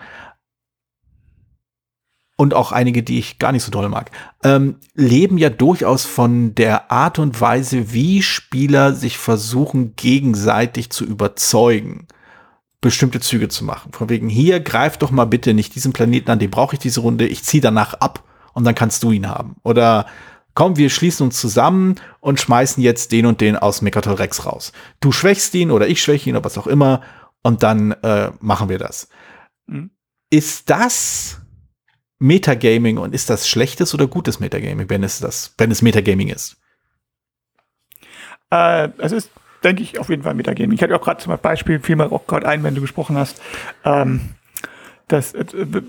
und auch einige, die ich gar nicht so doll mag, ähm, leben ja durchaus von der Art und Weise, wie Spieler sich versuchen, gegenseitig zu überzeugen, bestimmte Züge zu machen. Von wegen, hier, greif doch mal bitte nicht diesen Planeten an, den brauche ich diese Runde, ich ziehe danach ab und dann kannst du ihn haben. Oder komm, wir schließen uns zusammen und schmeißen jetzt den und den aus Mechatol Rex raus. Du schwächst ihn oder ich schwäche ihn oder was auch immer und dann äh, machen wir das. Mhm. Ist das Metagaming und ist das schlechtes oder gutes Metagaming, wenn es das, wenn es Metagaming ist? Äh, es ist, denke ich, auf jeden Fall Metagaming. Ich hatte auch gerade zum Beispiel, fiel mir auch gerade ein, wenn du gesprochen hast, ähm, dass äh,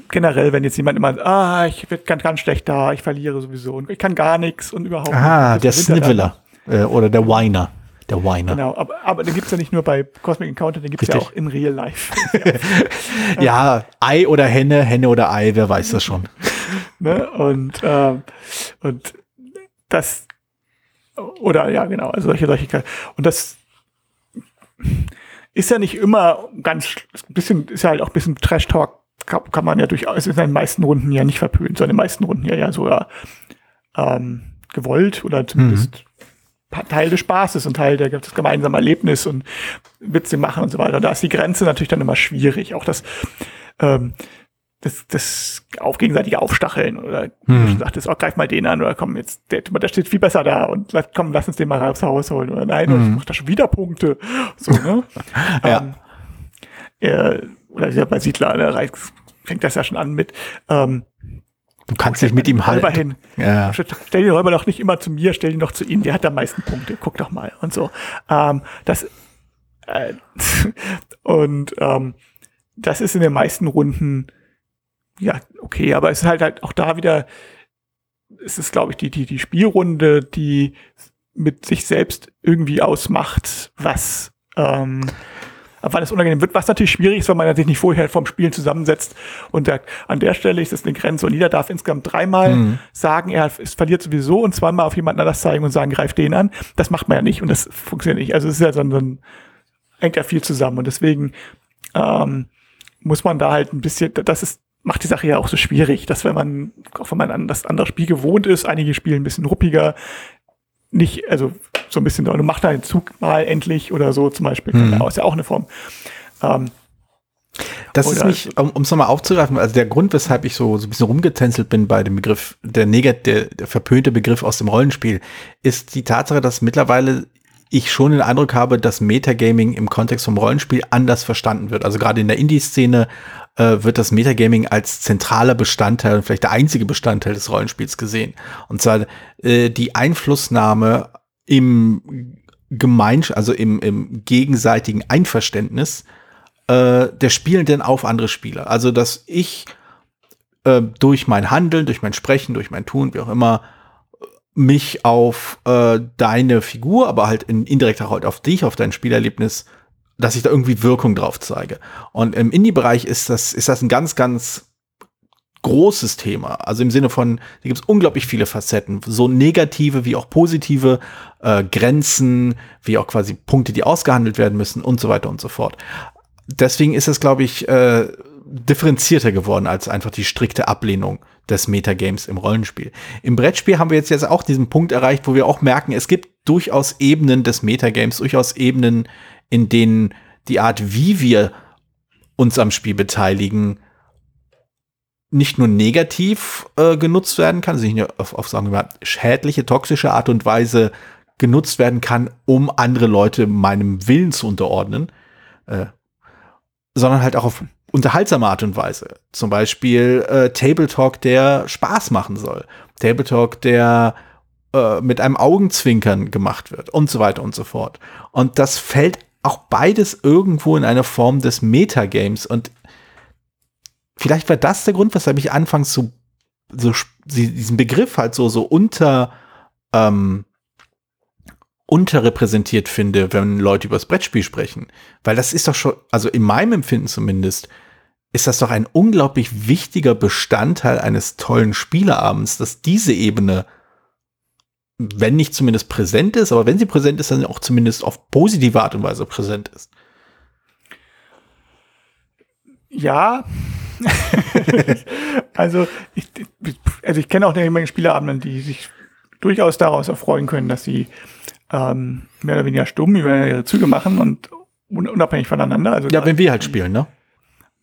generell, wenn jetzt jemand immer, ah, ich bin ganz, ganz schlecht da, ich verliere sowieso und ich kann gar nichts und überhaupt Ah, nicht. der Das er. Sniveler äh, oder der Whiner. Der Whiner. Genau, aber, aber den gibt's ja nicht nur bei Cosmic Encounter, den gibt's ja Richtig. auch in Real Life. Ja, Ei oder Henne, Henne oder Ei, wer weiß das schon. ne? Und, ähm, und das Oder ja, genau, also solche, solche. Und das ist ja nicht immer ganz, ein bisschen, ist ja halt auch ein bisschen Trash-Talk, kann, kann man ja durchaus in den meisten Runden ja nicht verpönt, sondern in den meisten Runden ja, ja sogar ähm, gewollt oder zumindest mhm. Teil des Spaßes und Teil der, des gemeinsamen Erlebnis und Witze machen und so weiter. Da ist die Grenze natürlich dann immer schwierig. Auch das, ähm, das, das auf gegenseitige Aufstacheln oder hm. du sagtest, oh, greif mal den an oder komm, jetzt, der, der steht viel besser da und komm, lass uns den mal aufs Haus holen oder nein, hm. macht da schon wieder Punkte. So, ne? ja. Ähm, äh, oder ja, bei Siedler, ne, fängt das ja schon an mit, ähm, Du kannst dich mit ihm halten. Hin. Ja. Stell den Räuber doch nicht immer zu mir, stell ihn doch zu ihm, der hat am meisten Punkte, guck doch mal und so. Ähm, das äh, und ähm, das ist in den meisten Runden ja, okay, aber es ist halt, halt auch da wieder, es ist, glaube ich, die, die, die Spielrunde, die mit sich selbst irgendwie ausmacht, was, ähm, wann es unangenehm wird, was natürlich schwierig ist, weil man sich nicht vorher vom Spielen zusammensetzt und sagt, an der Stelle ist es eine Grenze und jeder darf insgesamt dreimal mhm. sagen, er verliert sowieso und zweimal auf jemanden anders zeigen und sagen, greif den an. Das macht man ja nicht und das funktioniert nicht. Also es ist ja so ein, so ein hängt ja viel zusammen und deswegen ähm, muss man da halt ein bisschen, das ist macht die Sache ja auch so schwierig, dass wenn man, auch wenn man an das andere Spiel gewohnt ist, einige spielen ein bisschen ruppiger, nicht, also so ein bisschen, du mach deinen Zug mal endlich oder so zum Beispiel, mhm. ist ja auch eine Form. Ähm, das ist nicht, um es nochmal aufzugreifen, also der Grund, weshalb ich so, so ein bisschen rumgetänzelt bin bei dem Begriff, der negat, der, der verpönte Begriff aus dem Rollenspiel, ist die Tatsache, dass mittlerweile ich schon den Eindruck habe, dass Metagaming im Kontext vom Rollenspiel anders verstanden wird. Also gerade in der Indie-Szene äh, wird das Metagaming als zentraler Bestandteil, vielleicht der einzige Bestandteil des Rollenspiels gesehen. Und zwar äh, die Einflussnahme im Gemeinsch, also im, im gegenseitigen Einverständnis äh, der Spielenden auf andere Spieler. Also dass ich äh, durch mein Handeln, durch mein Sprechen, durch mein Tun, wie auch immer, mich auf äh, deine Figur, aber halt in indirekter halt auf dich, auf dein Spielerlebnis dass ich da irgendwie Wirkung drauf zeige. Und im Indie-Bereich ist das, ist das ein ganz, ganz großes Thema. Also im Sinne von, da gibt es unglaublich viele Facetten, so negative wie auch positive äh, Grenzen, wie auch quasi Punkte, die ausgehandelt werden müssen und so weiter und so fort. Deswegen ist es, glaube ich, äh, differenzierter geworden als einfach die strikte Ablehnung des Metagames im Rollenspiel. Im Brettspiel haben wir jetzt, jetzt auch diesen Punkt erreicht, wo wir auch merken, es gibt durchaus Ebenen des Metagames, durchaus Ebenen, in denen die Art, wie wir uns am Spiel beteiligen, nicht nur negativ äh, genutzt werden kann, also nicht auf, auf sagen wir schädliche, toxische Art und Weise genutzt werden kann, um andere Leute meinem Willen zu unterordnen, äh, sondern halt auch auf unterhaltsame Art und Weise. Zum Beispiel äh, Table Talk, der Spaß machen soll. Table Talk, der äh, mit einem Augenzwinkern gemacht wird und so weiter und so fort. Und das fällt auch beides irgendwo in einer Form des Metagames. Und vielleicht war das der Grund, weshalb ich anfangs so, so diesen Begriff halt so, so unter, ähm, unterrepräsentiert finde, wenn Leute über das Brettspiel sprechen. Weil das ist doch schon, also in meinem Empfinden zumindest, ist das doch ein unglaublich wichtiger Bestandteil eines tollen Spieleabends, dass diese Ebene wenn nicht zumindest präsent ist, aber wenn sie präsent ist, dann auch zumindest auf positive Art und Weise präsent ist. Ja. also, ich, also ich kenne auch eine Menge Spieleabenden, die sich durchaus daraus erfreuen können, dass sie ähm, mehr oder weniger stumm über ihre Züge machen und unabhängig voneinander. Also ja, wenn wir halt spielen, ne?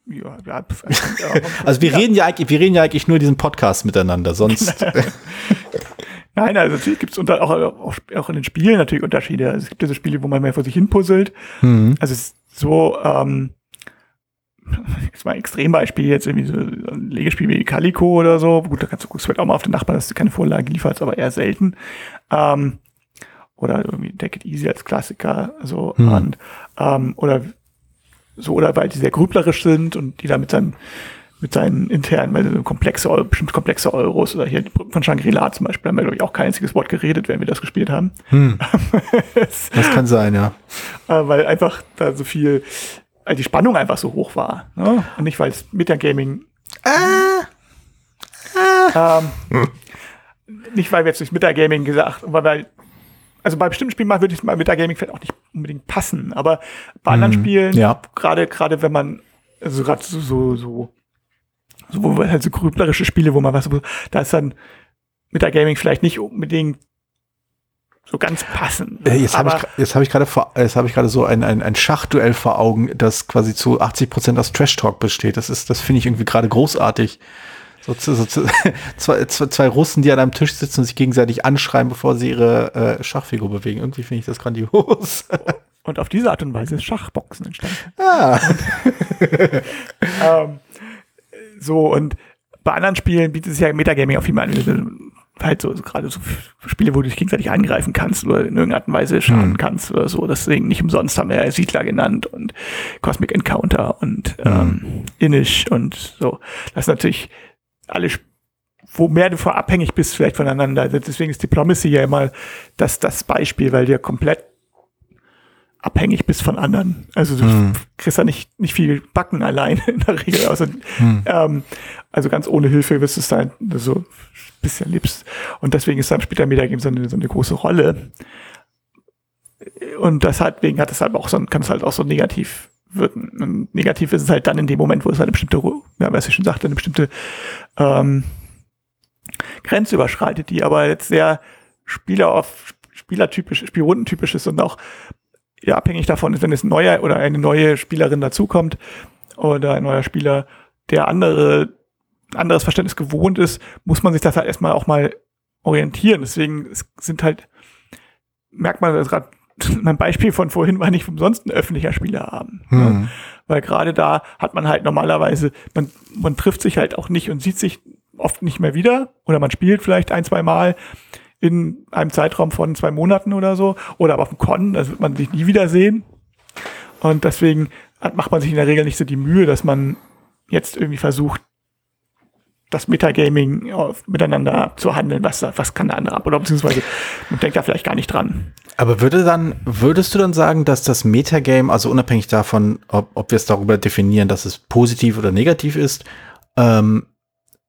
Ja, ja, also wir reden ja eigentlich, wir reden ja eigentlich nur diesen Podcast miteinander, sonst. Nein, also natürlich gibt es auch, auch, auch in den Spielen natürlich Unterschiede. Also es gibt diese Spiele, wo man mehr vor sich hin puzzelt. Mhm. Also es ist so, ähm, jetzt mal ein Extrembeispiel, jetzt irgendwie so ein Legespiel wie Calico oder so. Gut, da kannst du halt auch mal auf den Nachbarn, dass du keine Vorlage lieferst, aber eher selten. Ähm, oder irgendwie Take It Easy als Klassiker, so mhm. und ähm, oder so, oder weil die sehr grüblerisch sind und die da mit seinem mit seinen internen, weil so komplexe, bestimmt komplexe Euros oder hier von Shangri-La zum Beispiel, haben wir, glaube ich, auch kein einziges Wort geredet, wenn wir das gespielt haben. Hm. das kann sein, ja. Äh, weil einfach da so viel, also die Spannung einfach so hoch war. Ne? Und nicht, weil es Metagaming. Ah. Ah. Ähm, hm. Nicht, weil wir jetzt durch Metagaming gesagt, weil wir also bei bestimmten Spielen würde ich mal Metagaming vielleicht auch nicht unbedingt passen, aber bei anderen Mhm, Spielen, ja. gerade gerade wenn man also gerade so so so so wo halt so grüblerische Spiele, wo man was da ist dann Metagaming vielleicht nicht unbedingt so ganz passend. Äh, Jetzt habe ich, jetzt hab ich gerade vor- jetzt habe ich gerade so ein, ein, ein Schachduell vor Augen, das quasi zu 80 Prozent aus Trash Talk besteht. Das ist, das finde ich irgendwie gerade großartig. So, so zwei, zwei, zwei Russen, die an einem Tisch sitzen und sich gegenseitig anschreien, bevor sie ihre äh, Schachfigur bewegen. Irgendwie finde ich das grandios. und auf diese Art und Weise ist Schachboxen entstanden. ah. ähm, so, und bei anderen Spielen bietet sich ja Metagaming auf jeden Fall an. Halt so, so gerade so Spiele, wo du dich gegenseitig angreifen kannst oder in irgendeiner Art und Weise schaden Hm. kannst oder so. Deswegen nicht umsonst haben wir ja Siedler genannt und Cosmic Encounter und ähm, Inish und so. Das sind natürlich alle, wo mehr du vor abhängig bist vielleicht voneinander. Also Deswegen ist Diplomacy ja immer das, das Beispiel, weil du ja komplett abhängig bist von anderen. Also du Hm. kriegst ja nicht, nicht viel backen allein in der Regel. Also, Hm. ähm, also ganz ohne Hilfe wirst du es dann so ein bisschen liebst. Und deswegen ist dann später Metagame so eine, so eine große Rolle. Und deswegen hat es halt auch so, kann es halt auch so negativ wirken. Und negativ ist es halt dann in dem Moment, wo es halt eine bestimmte, ja, was ich schon sagte, eine bestimmte ähm, Grenze überschreitet, die aber jetzt sehr Spieler auf spielertypisch, spielrundentypisch ist und auch ja, abhängig davon ist, wenn es ein neuer oder eine neue Spielerin dazukommt oder ein neuer Spieler, der andere, ein anderes Verständnis gewohnt ist, muss man sich das halt erstmal auch mal orientieren. Deswegen es sind halt, merkt man, dass gerade mein Beispiel von vorhin war nicht umsonst ein öffentlicher Spielerabend. Ne? Hm. Weil gerade da hat man halt normalerweise, man, man trifft sich halt auch nicht und sieht sich oft nicht mehr wieder oder man spielt vielleicht ein, zwei Mal in einem Zeitraum von zwei Monaten oder so oder aber auf dem Con, das wird man sich nie wiedersehen. Und deswegen hat, macht man sich in der Regel nicht so die Mühe, dass man jetzt irgendwie versucht, das Metagaming auf, miteinander zu handeln, was, was kann der andere ab oder beziehungsweise man denkt da vielleicht gar nicht dran. Aber würde dann, würdest du dann sagen, dass das Metagame, also unabhängig davon, ob, ob wir es darüber definieren, dass es positiv oder negativ ist, ähm,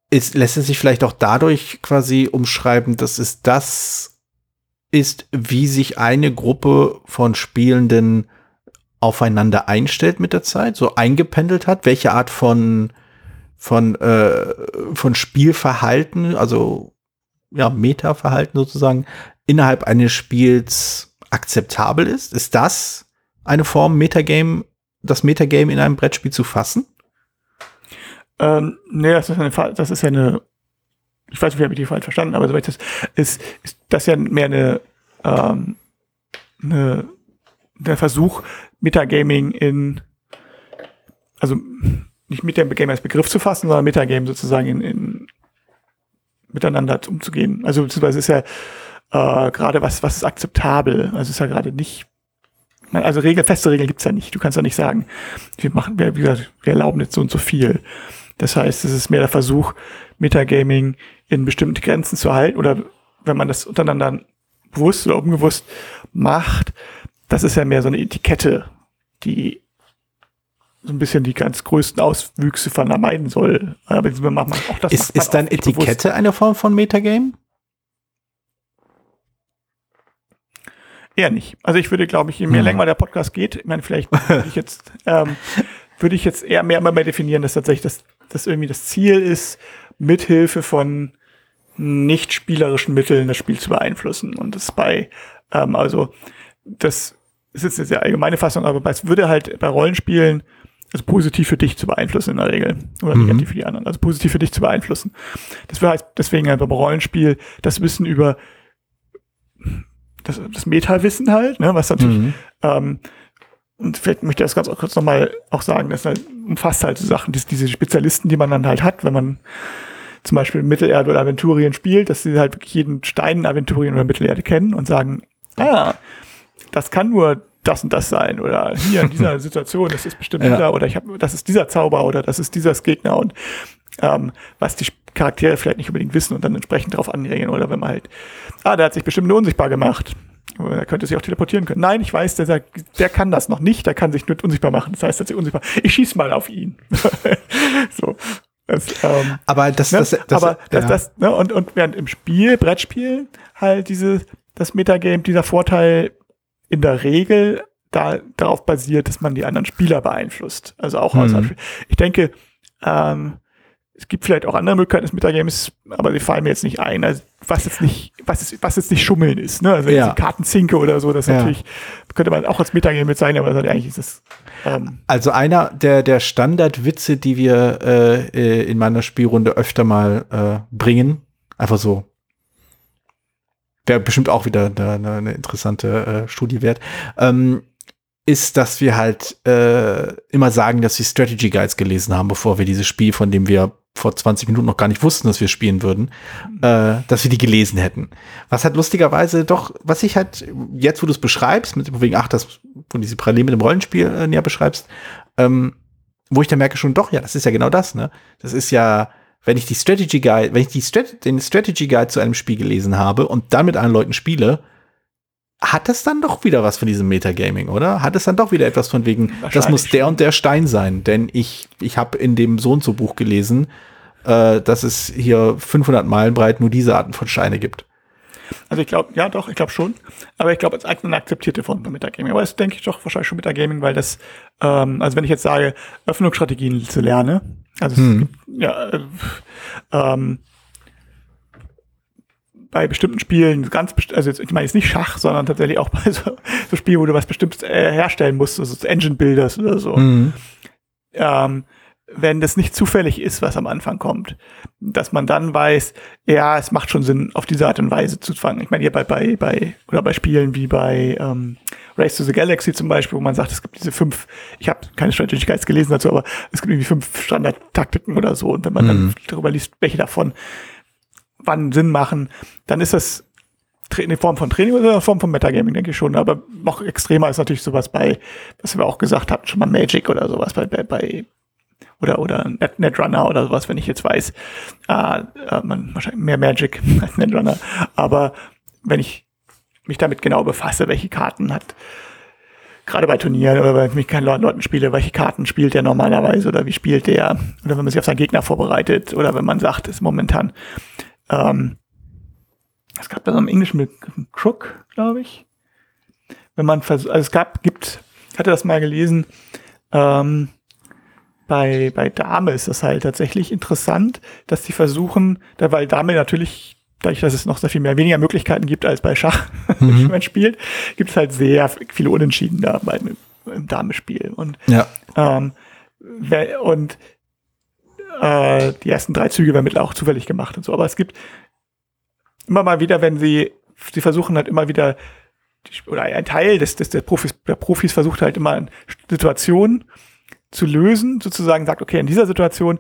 ist, lässt es sich vielleicht auch dadurch quasi umschreiben, dass es das ist, wie sich eine Gruppe von Spielenden aufeinander einstellt mit der Zeit, so eingependelt hat, welche Art von von äh, von Spielverhalten, also ja Meta-Verhalten sozusagen innerhalb eines Spiels akzeptabel ist? Ist das eine Form Metagame, das Metagame in einem Brettspiel zu fassen? Ähm, nee, das ist, eine, das ist ja eine, ich weiß nicht, habe ich die falsch verstanden, aber soweit das ist, ist das ja mehr eine, ähm, eine, der Versuch, Metagaming in, also nicht Metagame als Begriff zu fassen, sondern Metagame sozusagen in, in miteinander umzugehen. Also beziehungsweise ist ja äh, gerade was, was ist akzeptabel. Also ist ja gerade nicht, also Regel, feste Regeln gibt's ja nicht. Du kannst ja nicht sagen, wir machen, wir, wie gesagt, wir erlauben jetzt so und so viel. Das heißt, es ist mehr der Versuch, Metagaming in bestimmte Grenzen zu halten oder wenn man das untereinander bewusst oder unbewusst macht, das ist ja mehr so eine Etikette, die so ein bisschen die ganz größten Auswüchse vermeiden soll. Aber man macht auch das ist ist dann nicht bewusst. Etikette eine Form von Metagame? Eher nicht. Also ich würde, glaube ich, je mehr Hm. länger der Podcast geht, ich meine, vielleicht würde ich jetzt, ähm, würde ich jetzt eher mehr, mehr definieren, dass tatsächlich das, das irgendwie das Ziel ist, mithilfe von nicht spielerischen Mitteln das Spiel zu beeinflussen. Und das bei, ähm, also das ist jetzt eine sehr allgemeine Fassung, aber es würde halt bei Rollenspielen also positiv für dich zu beeinflussen in der Regel oder Mhm. negativ für die anderen, also positiv für dich zu beeinflussen. Das wäre halt deswegen halt beim Rollenspiel das Wissen über das, das Meta-Wissen halt, ne, was natürlich Mhm. ähm, und vielleicht möchte ich das ganz kurz nochmal auch sagen, das halt umfasst halt so Sachen, dass diese Spezialisten, die man dann halt hat, wenn man zum Beispiel Mittelerde oder Aventurien spielt, dass sie halt wirklich jeden Stein Aventurien oder Mittelerde kennen und sagen, ah, das kann nur das und das sein oder hier in dieser Situation, das ist bestimmt Ja. dieser oder ich habe, das ist dieser Zauber oder das ist dieses Gegner und ähm, was die Charaktere vielleicht nicht unbedingt wissen und dann entsprechend darauf anregen oder wenn man halt, ah, der hat sich bestimmt nur unsichtbar gemacht. Oder Er könnte sich auch teleportieren können. Nein, ich weiß, der, sagt, der kann das noch nicht, der kann sich nur unsichtbar machen. Das heißt, er ist unsichtbar. Ich schieß mal auf ihn. so. Das, ähm, Aber das, Ne? das, das, aber das, ja. das, ne? und, und während im Spiel, Brettspiel, halt diese, das Metagame, dieser Vorteil in der Regel da, darauf basiert, dass man die anderen Spieler beeinflusst. Also auch mhm. Ich denke, ähm, es gibt vielleicht auch andere Möglichkeiten des Metagames, aber die fallen mir jetzt nicht ein. Also was jetzt nicht, was ist, was jetzt nicht Schummeln ist, ne? Also ja. Kartenzinke oder so, das ja. natürlich könnte man auch als Metagame mit sein, aber eigentlich ist es. Ähm also einer der der Standardwitze, die wir äh, äh, in meiner Spielrunde öfter mal äh, bringen, einfach so. Wäre bestimmt auch wieder eine, eine interessante äh, Studie wert. Ähm, ist, dass wir halt äh, immer sagen, dass wir Strategy Guides gelesen haben, bevor wir dieses Spiel, von dem wir vor 20 Minuten noch gar nicht wussten, dass wir spielen würden, äh, dass wir die gelesen hätten. Was halt lustigerweise doch, was ich halt jetzt, wo du es beschreibst, mit wegen, ach, das, wo diese Parallel mit dem Rollenspiel äh, näher beschreibst, ähm, wo ich dann merke schon, doch, ja, das ist ja genau das, ne? Das ist ja, wenn ich die Strategy Guide, wenn ich die Strat den Strategy Guide zu einem Spiel gelesen habe und dann mit anderen Leuten spiele, hat das dann doch wieder was von diesem Metagaming, oder? Hat es dann doch wieder etwas von wegen, das muss der und der Stein sein, denn ich, ich habe in dem so und so Buch gelesen, äh, dass es hier 500 Meilen breit nur diese Arten von Steine gibt. Also ich glaube, ja doch, ich glaube schon. Aber ich glaube, es ist eine akzeptierte Form von Metagaming. Aber das denke ich doch wahrscheinlich schon Metagaming, weil das, ähm, also wenn ich jetzt sage, Öffnungsstrategien zu lernen, also hm. es gibt, ja, äh, ähm, bei bestimmten Spielen ganz, also jetzt, ich meine jetzt nicht Schach, sondern tatsächlich auch bei so, so Spielen, wo du was Bestimmtes äh, herstellen musst, also Engine Builders oder so. Mhm. Ähm, wenn das nicht zufällig ist, was am Anfang kommt, dass man dann weiß, ja, es macht schon Sinn, auf diese Art und Weise zu fangen. Ich meine, hier bei, bei, bei, oder bei Spielen wie bei ähm, Race to the Galaxy zum Beispiel, wo man sagt, es gibt diese fünf, ich habe keine Strategy Guides gelesen dazu, aber es gibt irgendwie fünf Standard-Taktiken oder so. Und wenn man mhm. dann darüber liest, welche davon wann Sinn machen, dann ist das eine Form von Training oder eine Form von Metagaming, denke ich schon. Aber noch extremer ist natürlich sowas bei, was wir auch gesagt haben, schon mal Magic oder sowas bei, bei, bei oder, oder Net, Netrunner oder sowas, wenn ich jetzt weiß, äh, man wahrscheinlich mehr Magic als Netrunner. Aber wenn ich mich damit genau befasse, welche Karten hat, gerade bei Turnieren oder wenn ich mit keinen Leuten spiele, welche Karten spielt der normalerweise oder wie spielt der, oder wenn man sich auf seinen Gegner vorbereitet oder wenn man sagt, ist momentan ähm, es gab da so im Englischen mit Crook, glaube ich. Wenn man also es gab, gibt, ich hatte das mal gelesen, ähm, bei, bei Dame ist das halt tatsächlich interessant, dass die versuchen, da, weil Dame natürlich, dadurch, dass es noch sehr viel mehr weniger Möglichkeiten gibt als bei Schach, mhm. wenn man spielt, gibt es halt sehr viele Unentschieden da beim im Dame-Spiel. Und, ja. ähm, und äh, die ersten drei Züge werden mittlerweile auch zufällig gemacht und so. Aber es gibt immer mal wieder, wenn sie, sie versuchen halt immer wieder, oder ein Teil des, des der Profis, der Profis versucht halt immer Situationen zu lösen, sozusagen sagt, okay, in dieser Situation,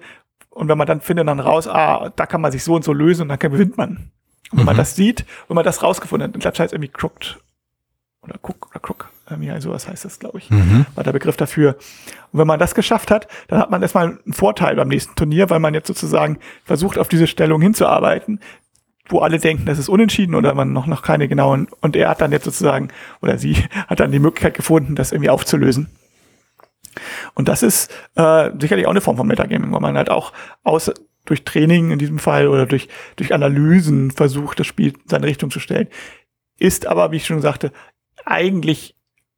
und wenn man dann findet dann raus, ah, da kann man sich so und so lösen und dann gewinnt man. Und wenn mhm. man das sieht, wenn man das rausgefunden hat, dann bleibt es halt irgendwie crooked oder Cook oder Crook, irgendwie also was heißt das, glaube ich, mhm. war der Begriff dafür. Und wenn man das geschafft hat, dann hat man erstmal einen Vorteil beim nächsten Turnier, weil man jetzt sozusagen versucht, auf diese Stellung hinzuarbeiten, wo alle denken, das ist unentschieden oder man noch, noch keine genauen, und er hat dann jetzt sozusagen, oder sie hat dann die Möglichkeit gefunden, das irgendwie aufzulösen. Und das ist äh, sicherlich auch eine Form von Metagaming, wo man halt auch aus, durch Training in diesem Fall oder durch, durch Analysen versucht, das Spiel in seine Richtung zu stellen. Ist aber, wie ich schon sagte, eigentlich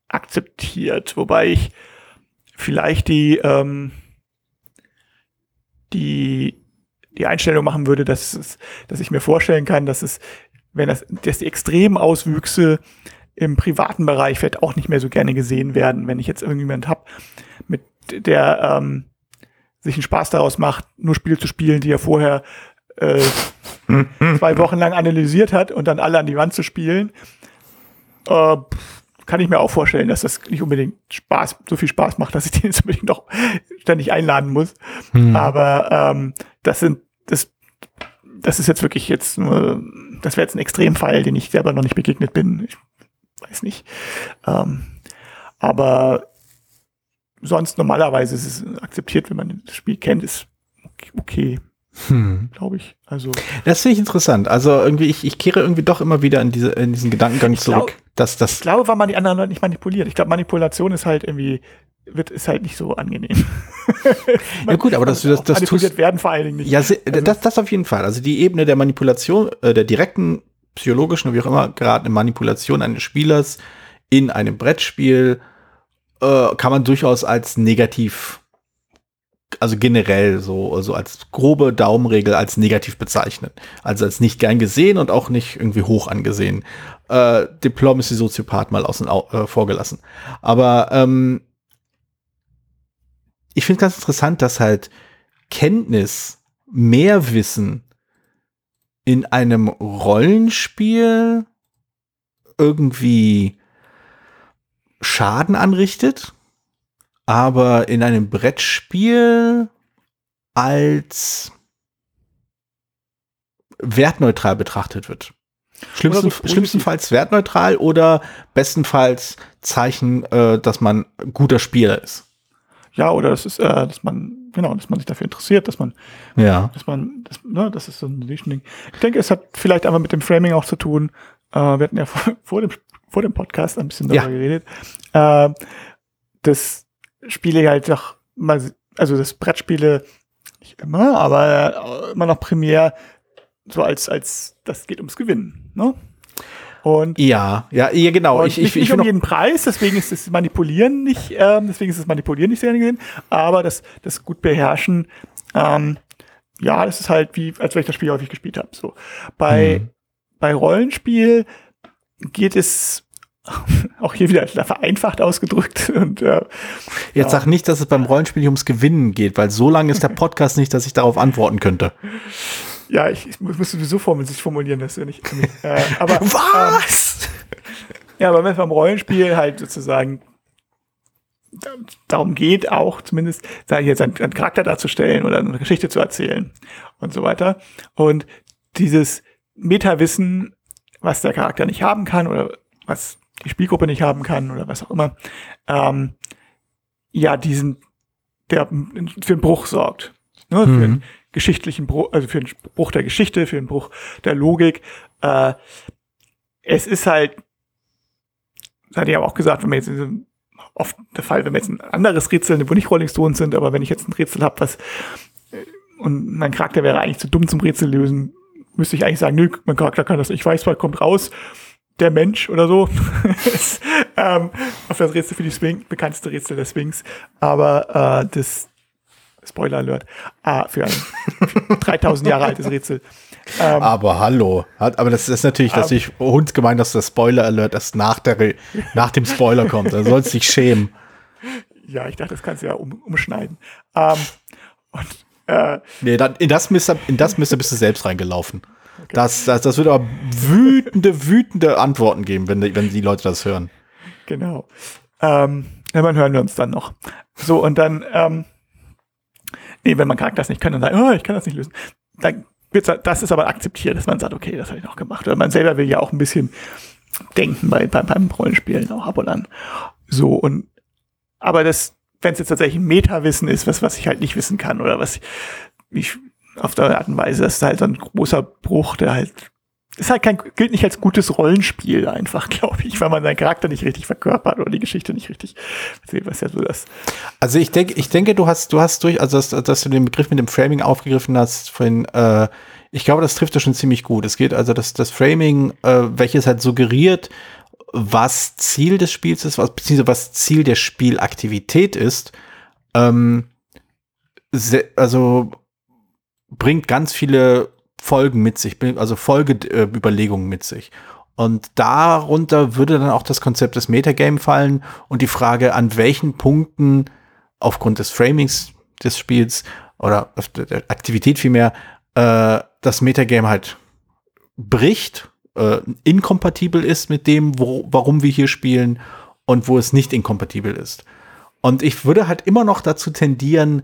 akzeptiert, wobei ich vielleicht die, ähm, die, die Einstellung machen würde, dass, es, dass ich mir vorstellen kann, dass es, wenn das, dass die extremen Auswüchse im privaten Bereich vielleicht auch nicht mehr so gerne gesehen werden, wenn ich jetzt irgendjemand hab, mit der ähm, sich einen Spaß daraus macht, nur Spiele zu spielen, die er vorher äh, zwei Wochen lang analysiert hat und dann alle an die Wand zu spielen äh, kann ich mir auch vorstellen, dass das nicht unbedingt Spaß, so viel Spaß macht, dass ich den jetzt unbedingt noch ständig einladen muss. Hm. Aber ähm, das sind, das, das ist jetzt wirklich jetzt nur, das wäre jetzt ein Extremfall, den ich selber noch nicht begegnet bin. Ich weiß nicht. Ähm, aber sonst normalerweise ist es akzeptiert, wenn man das Spiel kennt, ist okay. Hm. Glaube ich. Also. Das finde ich interessant. Also irgendwie, ich, ich kehre irgendwie doch immer wieder in, diese, in diesen Gedankengang ich zurück. Glaub, dass das ich glaube, weil man die anderen Leute nicht manipuliert. Ich glaube, Manipulation ist halt irgendwie, wird, ist halt nicht so angenehm. ja gut, aber das, das, das manipuliert tust, werden vor allen Dingen nicht. Ja, also, das, das auf jeden Fall. Also die Ebene der Manipulation, äh, der direkten psychologischen, wie auch immer, gerade eine Manipulation eines Spielers in einem Brettspiel äh, kann man durchaus als negativ, also generell so, also als grobe Daumenregel als negativ bezeichnen. Also als nicht gern gesehen und auch nicht irgendwie hoch angesehen. Äh, Diplomacy Soziopath mal außen äh, vorgelassen. Aber ähm, ich finde ganz interessant, dass halt Kenntnis, mehr Wissen in einem Rollenspiel irgendwie Schaden anrichtet, aber in einem Brettspiel als wertneutral betrachtet wird. Schlimmsten, schlimmstenfalls wertneutral oder bestenfalls Zeichen, äh, dass man guter Spieler ist. Ja, oder das ist, äh, dass man, genau, dass man sich dafür interessiert, dass man, ja. dass man, das, ne, das ist so ein Ding. Ich denke, es hat vielleicht einfach mit dem Framing auch zu tun. Äh, wir hatten ja vor, vor dem vor dem Podcast ein bisschen darüber ja. geredet, äh, dass Spiele halt doch mal, also das Brettspiele nicht immer, aber immer noch primär so als, als das geht ums Gewinnen. Ne? Und ja, ja, ja, genau. Ich, ich, nicht, ich nicht um jeden Preis, deswegen ist das Manipulieren nicht, ähm, deswegen ist das Manipulieren nicht sehr gesehen, aber das, das gut beherrschen, ähm, ja, das ist halt wie, als wenn ich das Spiel häufig gespielt habe. So. Bei, mhm. bei Rollenspiel geht es auch hier wieder vereinfacht ausgedrückt. Und, äh, Jetzt sag nicht, dass es beim Rollenspiel nicht ums Gewinnen geht, weil so lange ist der Podcast nicht, dass ich darauf antworten könnte. Ja, ich, ich muss sowieso formulieren, sich formulieren, das ist ja nicht. Äh, aber, Was? Ähm, ja, aber wenn es beim Rollenspiel halt sozusagen darum geht, auch zumindest, sage ich jetzt, einen, einen Charakter darzustellen oder eine Geschichte zu erzählen und so weiter. Und dieses Meta-Wissen, was der Charakter nicht haben kann oder was die Spielgruppe nicht haben kann oder was auch immer, ähm, ja, diesen, der für einen Bruch sorgt. Ne, mhm. Geschichtlichen Bruch, also für einen Bruch der Geschichte, für einen Bruch der Logik. Äh, es ist halt, das hatte ich aber auch gesagt, wenn man jetzt oft der Fall, wenn wir jetzt ein anderes Rätsel, wo nicht Rolling Stones sind, aber wenn ich jetzt ein Rätsel habe, was äh, und mein Charakter wäre eigentlich zu dumm zum Rätsel lösen, müsste ich eigentlich sagen, nö, mein Charakter kann das. Ich weiß, was kommt raus der Mensch oder so. ähm, auf das Rätsel für die Sphinx, bekannteste Rätsel der Sphinx. Aber äh, das Spoiler Alert ah, für ein 3000 Jahre altes Rätsel. Ähm, aber hallo, aber das ist natürlich, dass ähm, ich uns gemeint, dass das Spoiler Alert erst nach, der, nach dem Spoiler kommt. Da sollst dich schämen. Ja, ich dachte, das kannst du ja um, umschneiden. Ähm, und, äh, nee, dann, in das Mister, in das Mister bist du selbst reingelaufen. Okay. Das, das, das wird aber wütende, wütende Antworten geben, wenn, wenn die Leute das hören. Genau. Ähm, ja, man hören wir uns dann noch. So, und dann, ähm, nee, wenn man Charakter das nicht kann, dann sagt, oh, ich kann das nicht lösen. Dann wird das ist aber akzeptiert, dass man sagt, okay, das habe ich noch gemacht. Oder man selber will ja auch ein bisschen denken bei, bei, beim Rollenspielen auch ab und an. So, und, aber das, wenn es jetzt tatsächlich ein Meta-Wissen ist, was, was ich halt nicht wissen kann oder was ich auf der Art und Weise. Das ist halt so ein großer Bruch, der halt ist halt kein, gilt nicht als gutes Rollenspiel einfach, glaube ich, weil man seinen Charakter nicht richtig verkörpert oder die Geschichte nicht richtig, was ja so das. Also ich denke, ich denke, du hast, du hast durch, also dass, dass du den Begriff mit dem Framing aufgegriffen hast, vorhin, äh, ich glaube, das trifft ja schon ziemlich gut. Es geht also das, das Framing, äh, welches halt suggeriert, was Ziel des Spiels ist, was, beziehungsweise was Ziel der Spielaktivität ist, ähm, also bringt ganz viele Folgen mit sich, also Folgeüberlegungen mit sich. Und darunter würde dann auch das Konzept des Metagame fallen und die Frage, an welchen Punkten aufgrund des Framings des Spiels oder der Aktivität vielmehr äh, das Metagame halt bricht, äh, inkompatibel ist mit dem, wo, warum wir hier spielen und wo es nicht inkompatibel ist. Und ich würde halt immer noch dazu tendieren,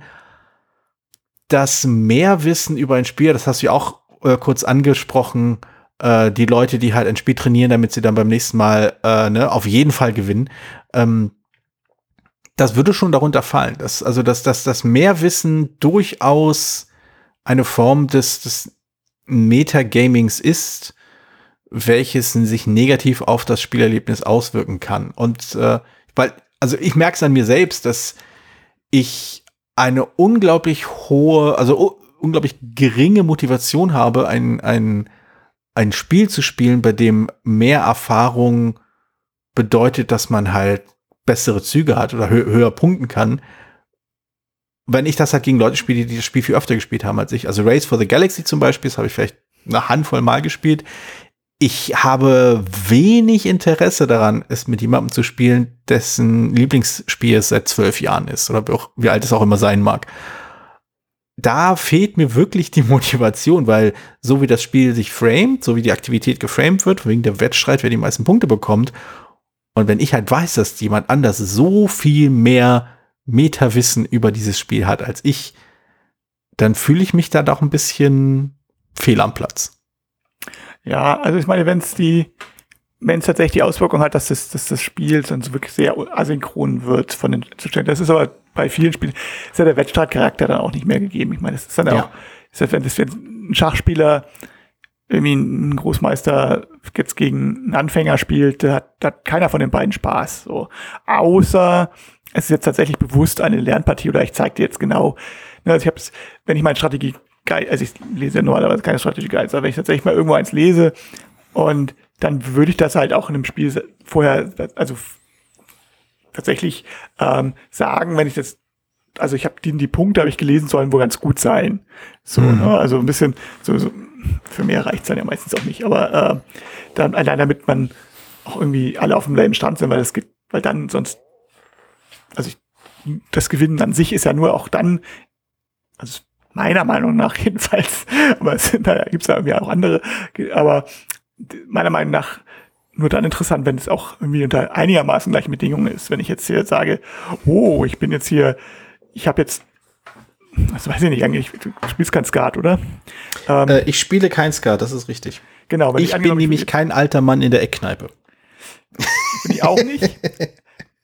das Mehrwissen über ein Spiel, das hast du ja auch äh, kurz angesprochen, äh, die Leute, die halt ein Spiel trainieren, damit sie dann beim nächsten Mal äh, ne, auf jeden Fall gewinnen, ähm, das würde schon darunter fallen. Das, also, dass, dass das Mehrwissen durchaus eine Form des, des Metagamings ist, welches sich negativ auf das Spielerlebnis auswirken kann. Und äh, weil, also ich merke es an mir selbst, dass ich eine unglaublich hohe, also unglaublich geringe Motivation habe, ein, ein ein Spiel zu spielen, bei dem mehr Erfahrung bedeutet, dass man halt bessere Züge hat oder hö höher punkten kann. Wenn ich das halt gegen Leute spiele, die das Spiel viel öfter gespielt haben als ich. Also Race for the Galaxy zum Beispiel, das habe ich vielleicht eine Handvoll Mal gespielt. Ich habe wenig Interesse daran, es mit jemandem zu spielen, dessen Lieblingsspiel es seit zwölf Jahren ist oder wie, auch, wie alt es auch immer sein mag da fehlt mir wirklich die Motivation, weil so wie das Spiel sich framet, so wie die Aktivität geframed wird, wegen der Wettstreit, wer die meisten Punkte bekommt, und wenn ich halt weiß, dass jemand anders so viel mehr Metawissen über dieses Spiel hat als ich, dann fühle ich mich da doch ein bisschen fehl am Platz. Ja, also ich meine, wenn es die, wenn es tatsächlich die Auswirkung hat, dass das, dass das Spiel dann so wirklich sehr asynchron wird von den Zuständen. Das ist aber bei vielen Spielen, ist ja der Wettstreitcharakter dann auch nicht mehr gegeben. Ich meine, es ist dann ja. auch, ist ja, wenn, das, wenn ein Schachspieler irgendwie ein Großmeister jetzt gegen einen Anfänger spielt, da hat, da hat keiner von den beiden Spaß. So. Außer es ist jetzt tatsächlich bewusst eine Lernpartie oder ich zeige dir jetzt genau. Ne, also ich habe wenn ich meine Strategie also ich lese ja normalerweise keine Strategie Guides, aber wenn ich tatsächlich mal irgendwo eins lese und dann würde ich das halt auch in einem Spiel vorher, also tatsächlich ähm, sagen, wenn ich das, also ich habe die, die Punkte, habe ich gelesen, sollen wohl ganz gut sein. So, mhm. ne? also ein bisschen, so, so für mehr reicht es dann ja meistens auch nicht, aber äh, dann allein damit man auch irgendwie alle auf dem selben Stand sind, weil das gibt, weil dann sonst, also ich, das Gewinnen an sich ist ja nur auch dann, also meiner Meinung nach jedenfalls, aber es, da gibt es ja irgendwie auch andere, aber meiner Meinung nach nur dann interessant, wenn es auch irgendwie unter einigermaßen gleichen Bedingungen ist. Wenn ich jetzt hier sage, oh, ich bin jetzt hier, ich habe jetzt, das weiß ich nicht eigentlich, du spielst kein Skat, oder? Ähm, äh, ich spiele kein Skat, das ist richtig. Genau. ich, ich bin nämlich kein alter Mann in der Eckkneipe. Bin ich auch nicht.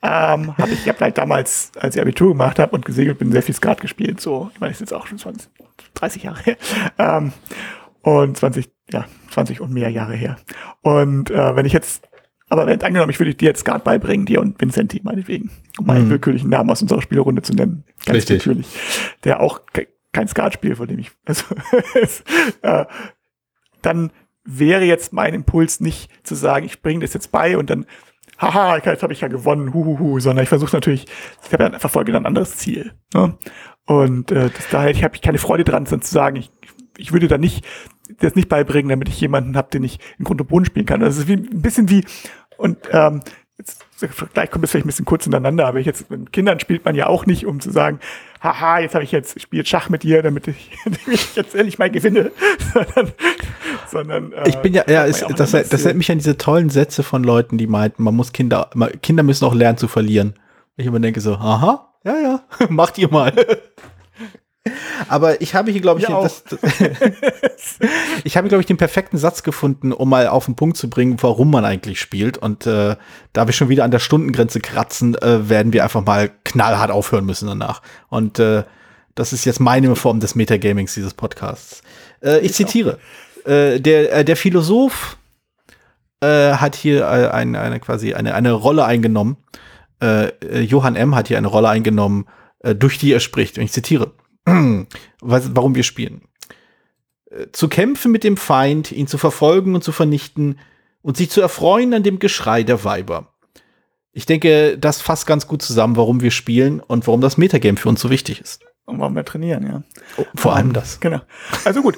ähm, hab ich ich habe halt damals, als ich Abitur gemacht habe und gesegelt bin, sehr viel Skat gespielt. So, ich meine, das ist jetzt auch schon 20, 30 Jahre her. Ähm, und 20, ja, 20 und mehr Jahre her. Und äh, wenn ich jetzt, aber wenn angenommen, ich würde dir jetzt Skat beibringen, dir und Vincenti meinetwegen, um meinen mhm. willkürlichen Namen aus unserer Spielerunde zu nennen. Ganz Richtig. natürlich. Der auch ke kein Skat spielt, von dem ich, also, äh, dann wäre jetzt mein Impuls nicht zu sagen, ich bringe das jetzt bei und dann, haha, jetzt habe ich ja gewonnen, huhuhu, sondern ich versuche natürlich, ich habe ja verfolge dann ein anderes Ziel. Ne? Und äh, das, daher habe ich keine Freude dran, dann zu sagen, ich ich würde da nicht das nicht beibringen, damit ich jemanden habe, den ich in Grund und Boden spielen kann. Also es ist wie, ein bisschen wie, und ähm, jetzt, gleich kommt es vielleicht ein bisschen kurz ineinander, aber ich jetzt mit Kindern spielt man ja auch nicht, um zu sagen, haha, jetzt habe ich jetzt, spiele Schach mit dir, damit ich, damit ich jetzt endlich mal gewinne, sondern, sondern äh, ich bin ja, ja, ist, das, das erinnert mich an diese tollen Sätze von Leuten, die meinten, man muss Kinder, Kinder müssen auch lernen zu verlieren. Ich immer denke so, aha, ja, ja, macht ihr mal. Aber ich habe hier, glaube ich, das, ich habe, glaube ich, den perfekten Satz gefunden, um mal auf den Punkt zu bringen, warum man eigentlich spielt. Und äh, da wir schon wieder an der Stundengrenze kratzen, äh, werden wir einfach mal knallhart aufhören müssen danach. Und äh, das ist jetzt meine Form des Metagamings dieses Podcasts. Äh, ich zitiere: äh, der, äh, der Philosoph äh, hat hier äh, ein, eine quasi eine, eine Rolle eingenommen. Äh, Johann M. hat hier eine Rolle eingenommen, äh, durch die er spricht. Und ich zitiere was, warum wir spielen. Äh, zu kämpfen mit dem Feind, ihn zu verfolgen und zu vernichten und sich zu erfreuen an dem Geschrei der Weiber. Ich denke, das fasst ganz gut zusammen, warum wir spielen und warum das Metagame für uns so wichtig ist. Und warum wir trainieren, ja. Oh, vor allem das. Genau. Also gut.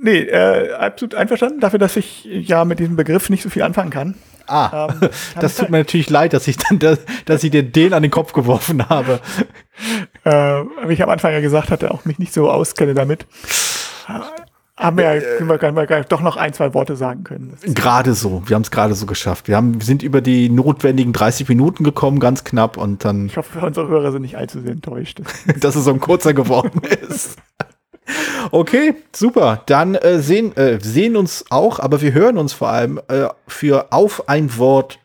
Nee, äh, absolut einverstanden dafür, dass ich ja mit diesem Begriff nicht so viel anfangen kann. Ah, ähm, das tut mir natürlich leid, dass ich dann, das, dass ich dir den an den Kopf geworfen habe. Äh, wie ich am Anfang ja gesagt hatte, auch mich nicht so auskenne damit. Haben wir, ja, können wir, können wir doch noch ein, zwei Worte sagen können. Gerade so. Wir haben es gerade so geschafft. Wir haben, wir sind über die notwendigen 30 Minuten gekommen, ganz knapp und dann. Ich hoffe, unsere Hörer sind nicht allzu sehr enttäuscht. dass es so ein kurzer geworden ist. Okay, super. Dann äh, sehen, äh, sehen uns auch, aber wir hören uns vor allem äh, für Auf ein Wort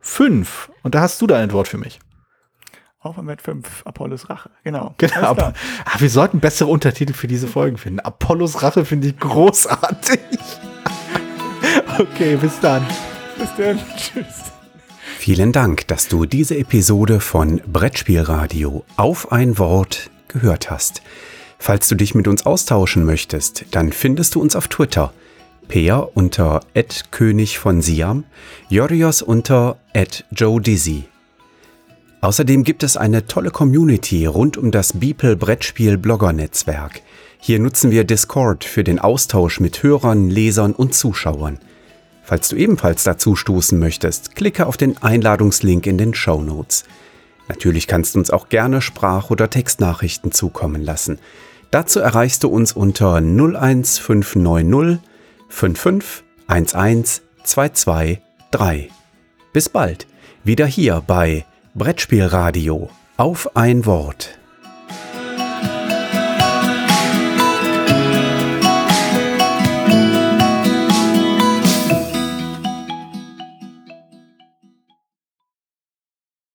5. Und da hast du da ein Wort für mich. Auf ein Wort 5, Apollos Rache. Genau. Genau. Aber, aber wir sollten bessere Untertitel für diese Folgen finden. Apollos Rache finde ich großartig. okay, bis dann. Bis dann. Tschüss. Vielen Dank, dass du diese Episode von Brettspielradio auf ein Wort gehört hast. Falls du dich mit uns austauschen möchtest, dann findest du uns auf Twitter. Peer unter König von Siam, Jorios unter Joe Dizzy. Außerdem gibt es eine tolle Community rund um das Beeple Brettspiel Blogger Netzwerk. Hier nutzen wir Discord für den Austausch mit Hörern, Lesern und Zuschauern. Falls du ebenfalls dazu stoßen möchtest, klicke auf den Einladungslink in den Show Notes. Natürlich kannst du uns auch gerne Sprach- oder Textnachrichten zukommen lassen. Dazu erreichst du uns unter 01590 55 11 223. Bis bald, wieder hier bei Brettspielradio auf ein Wort.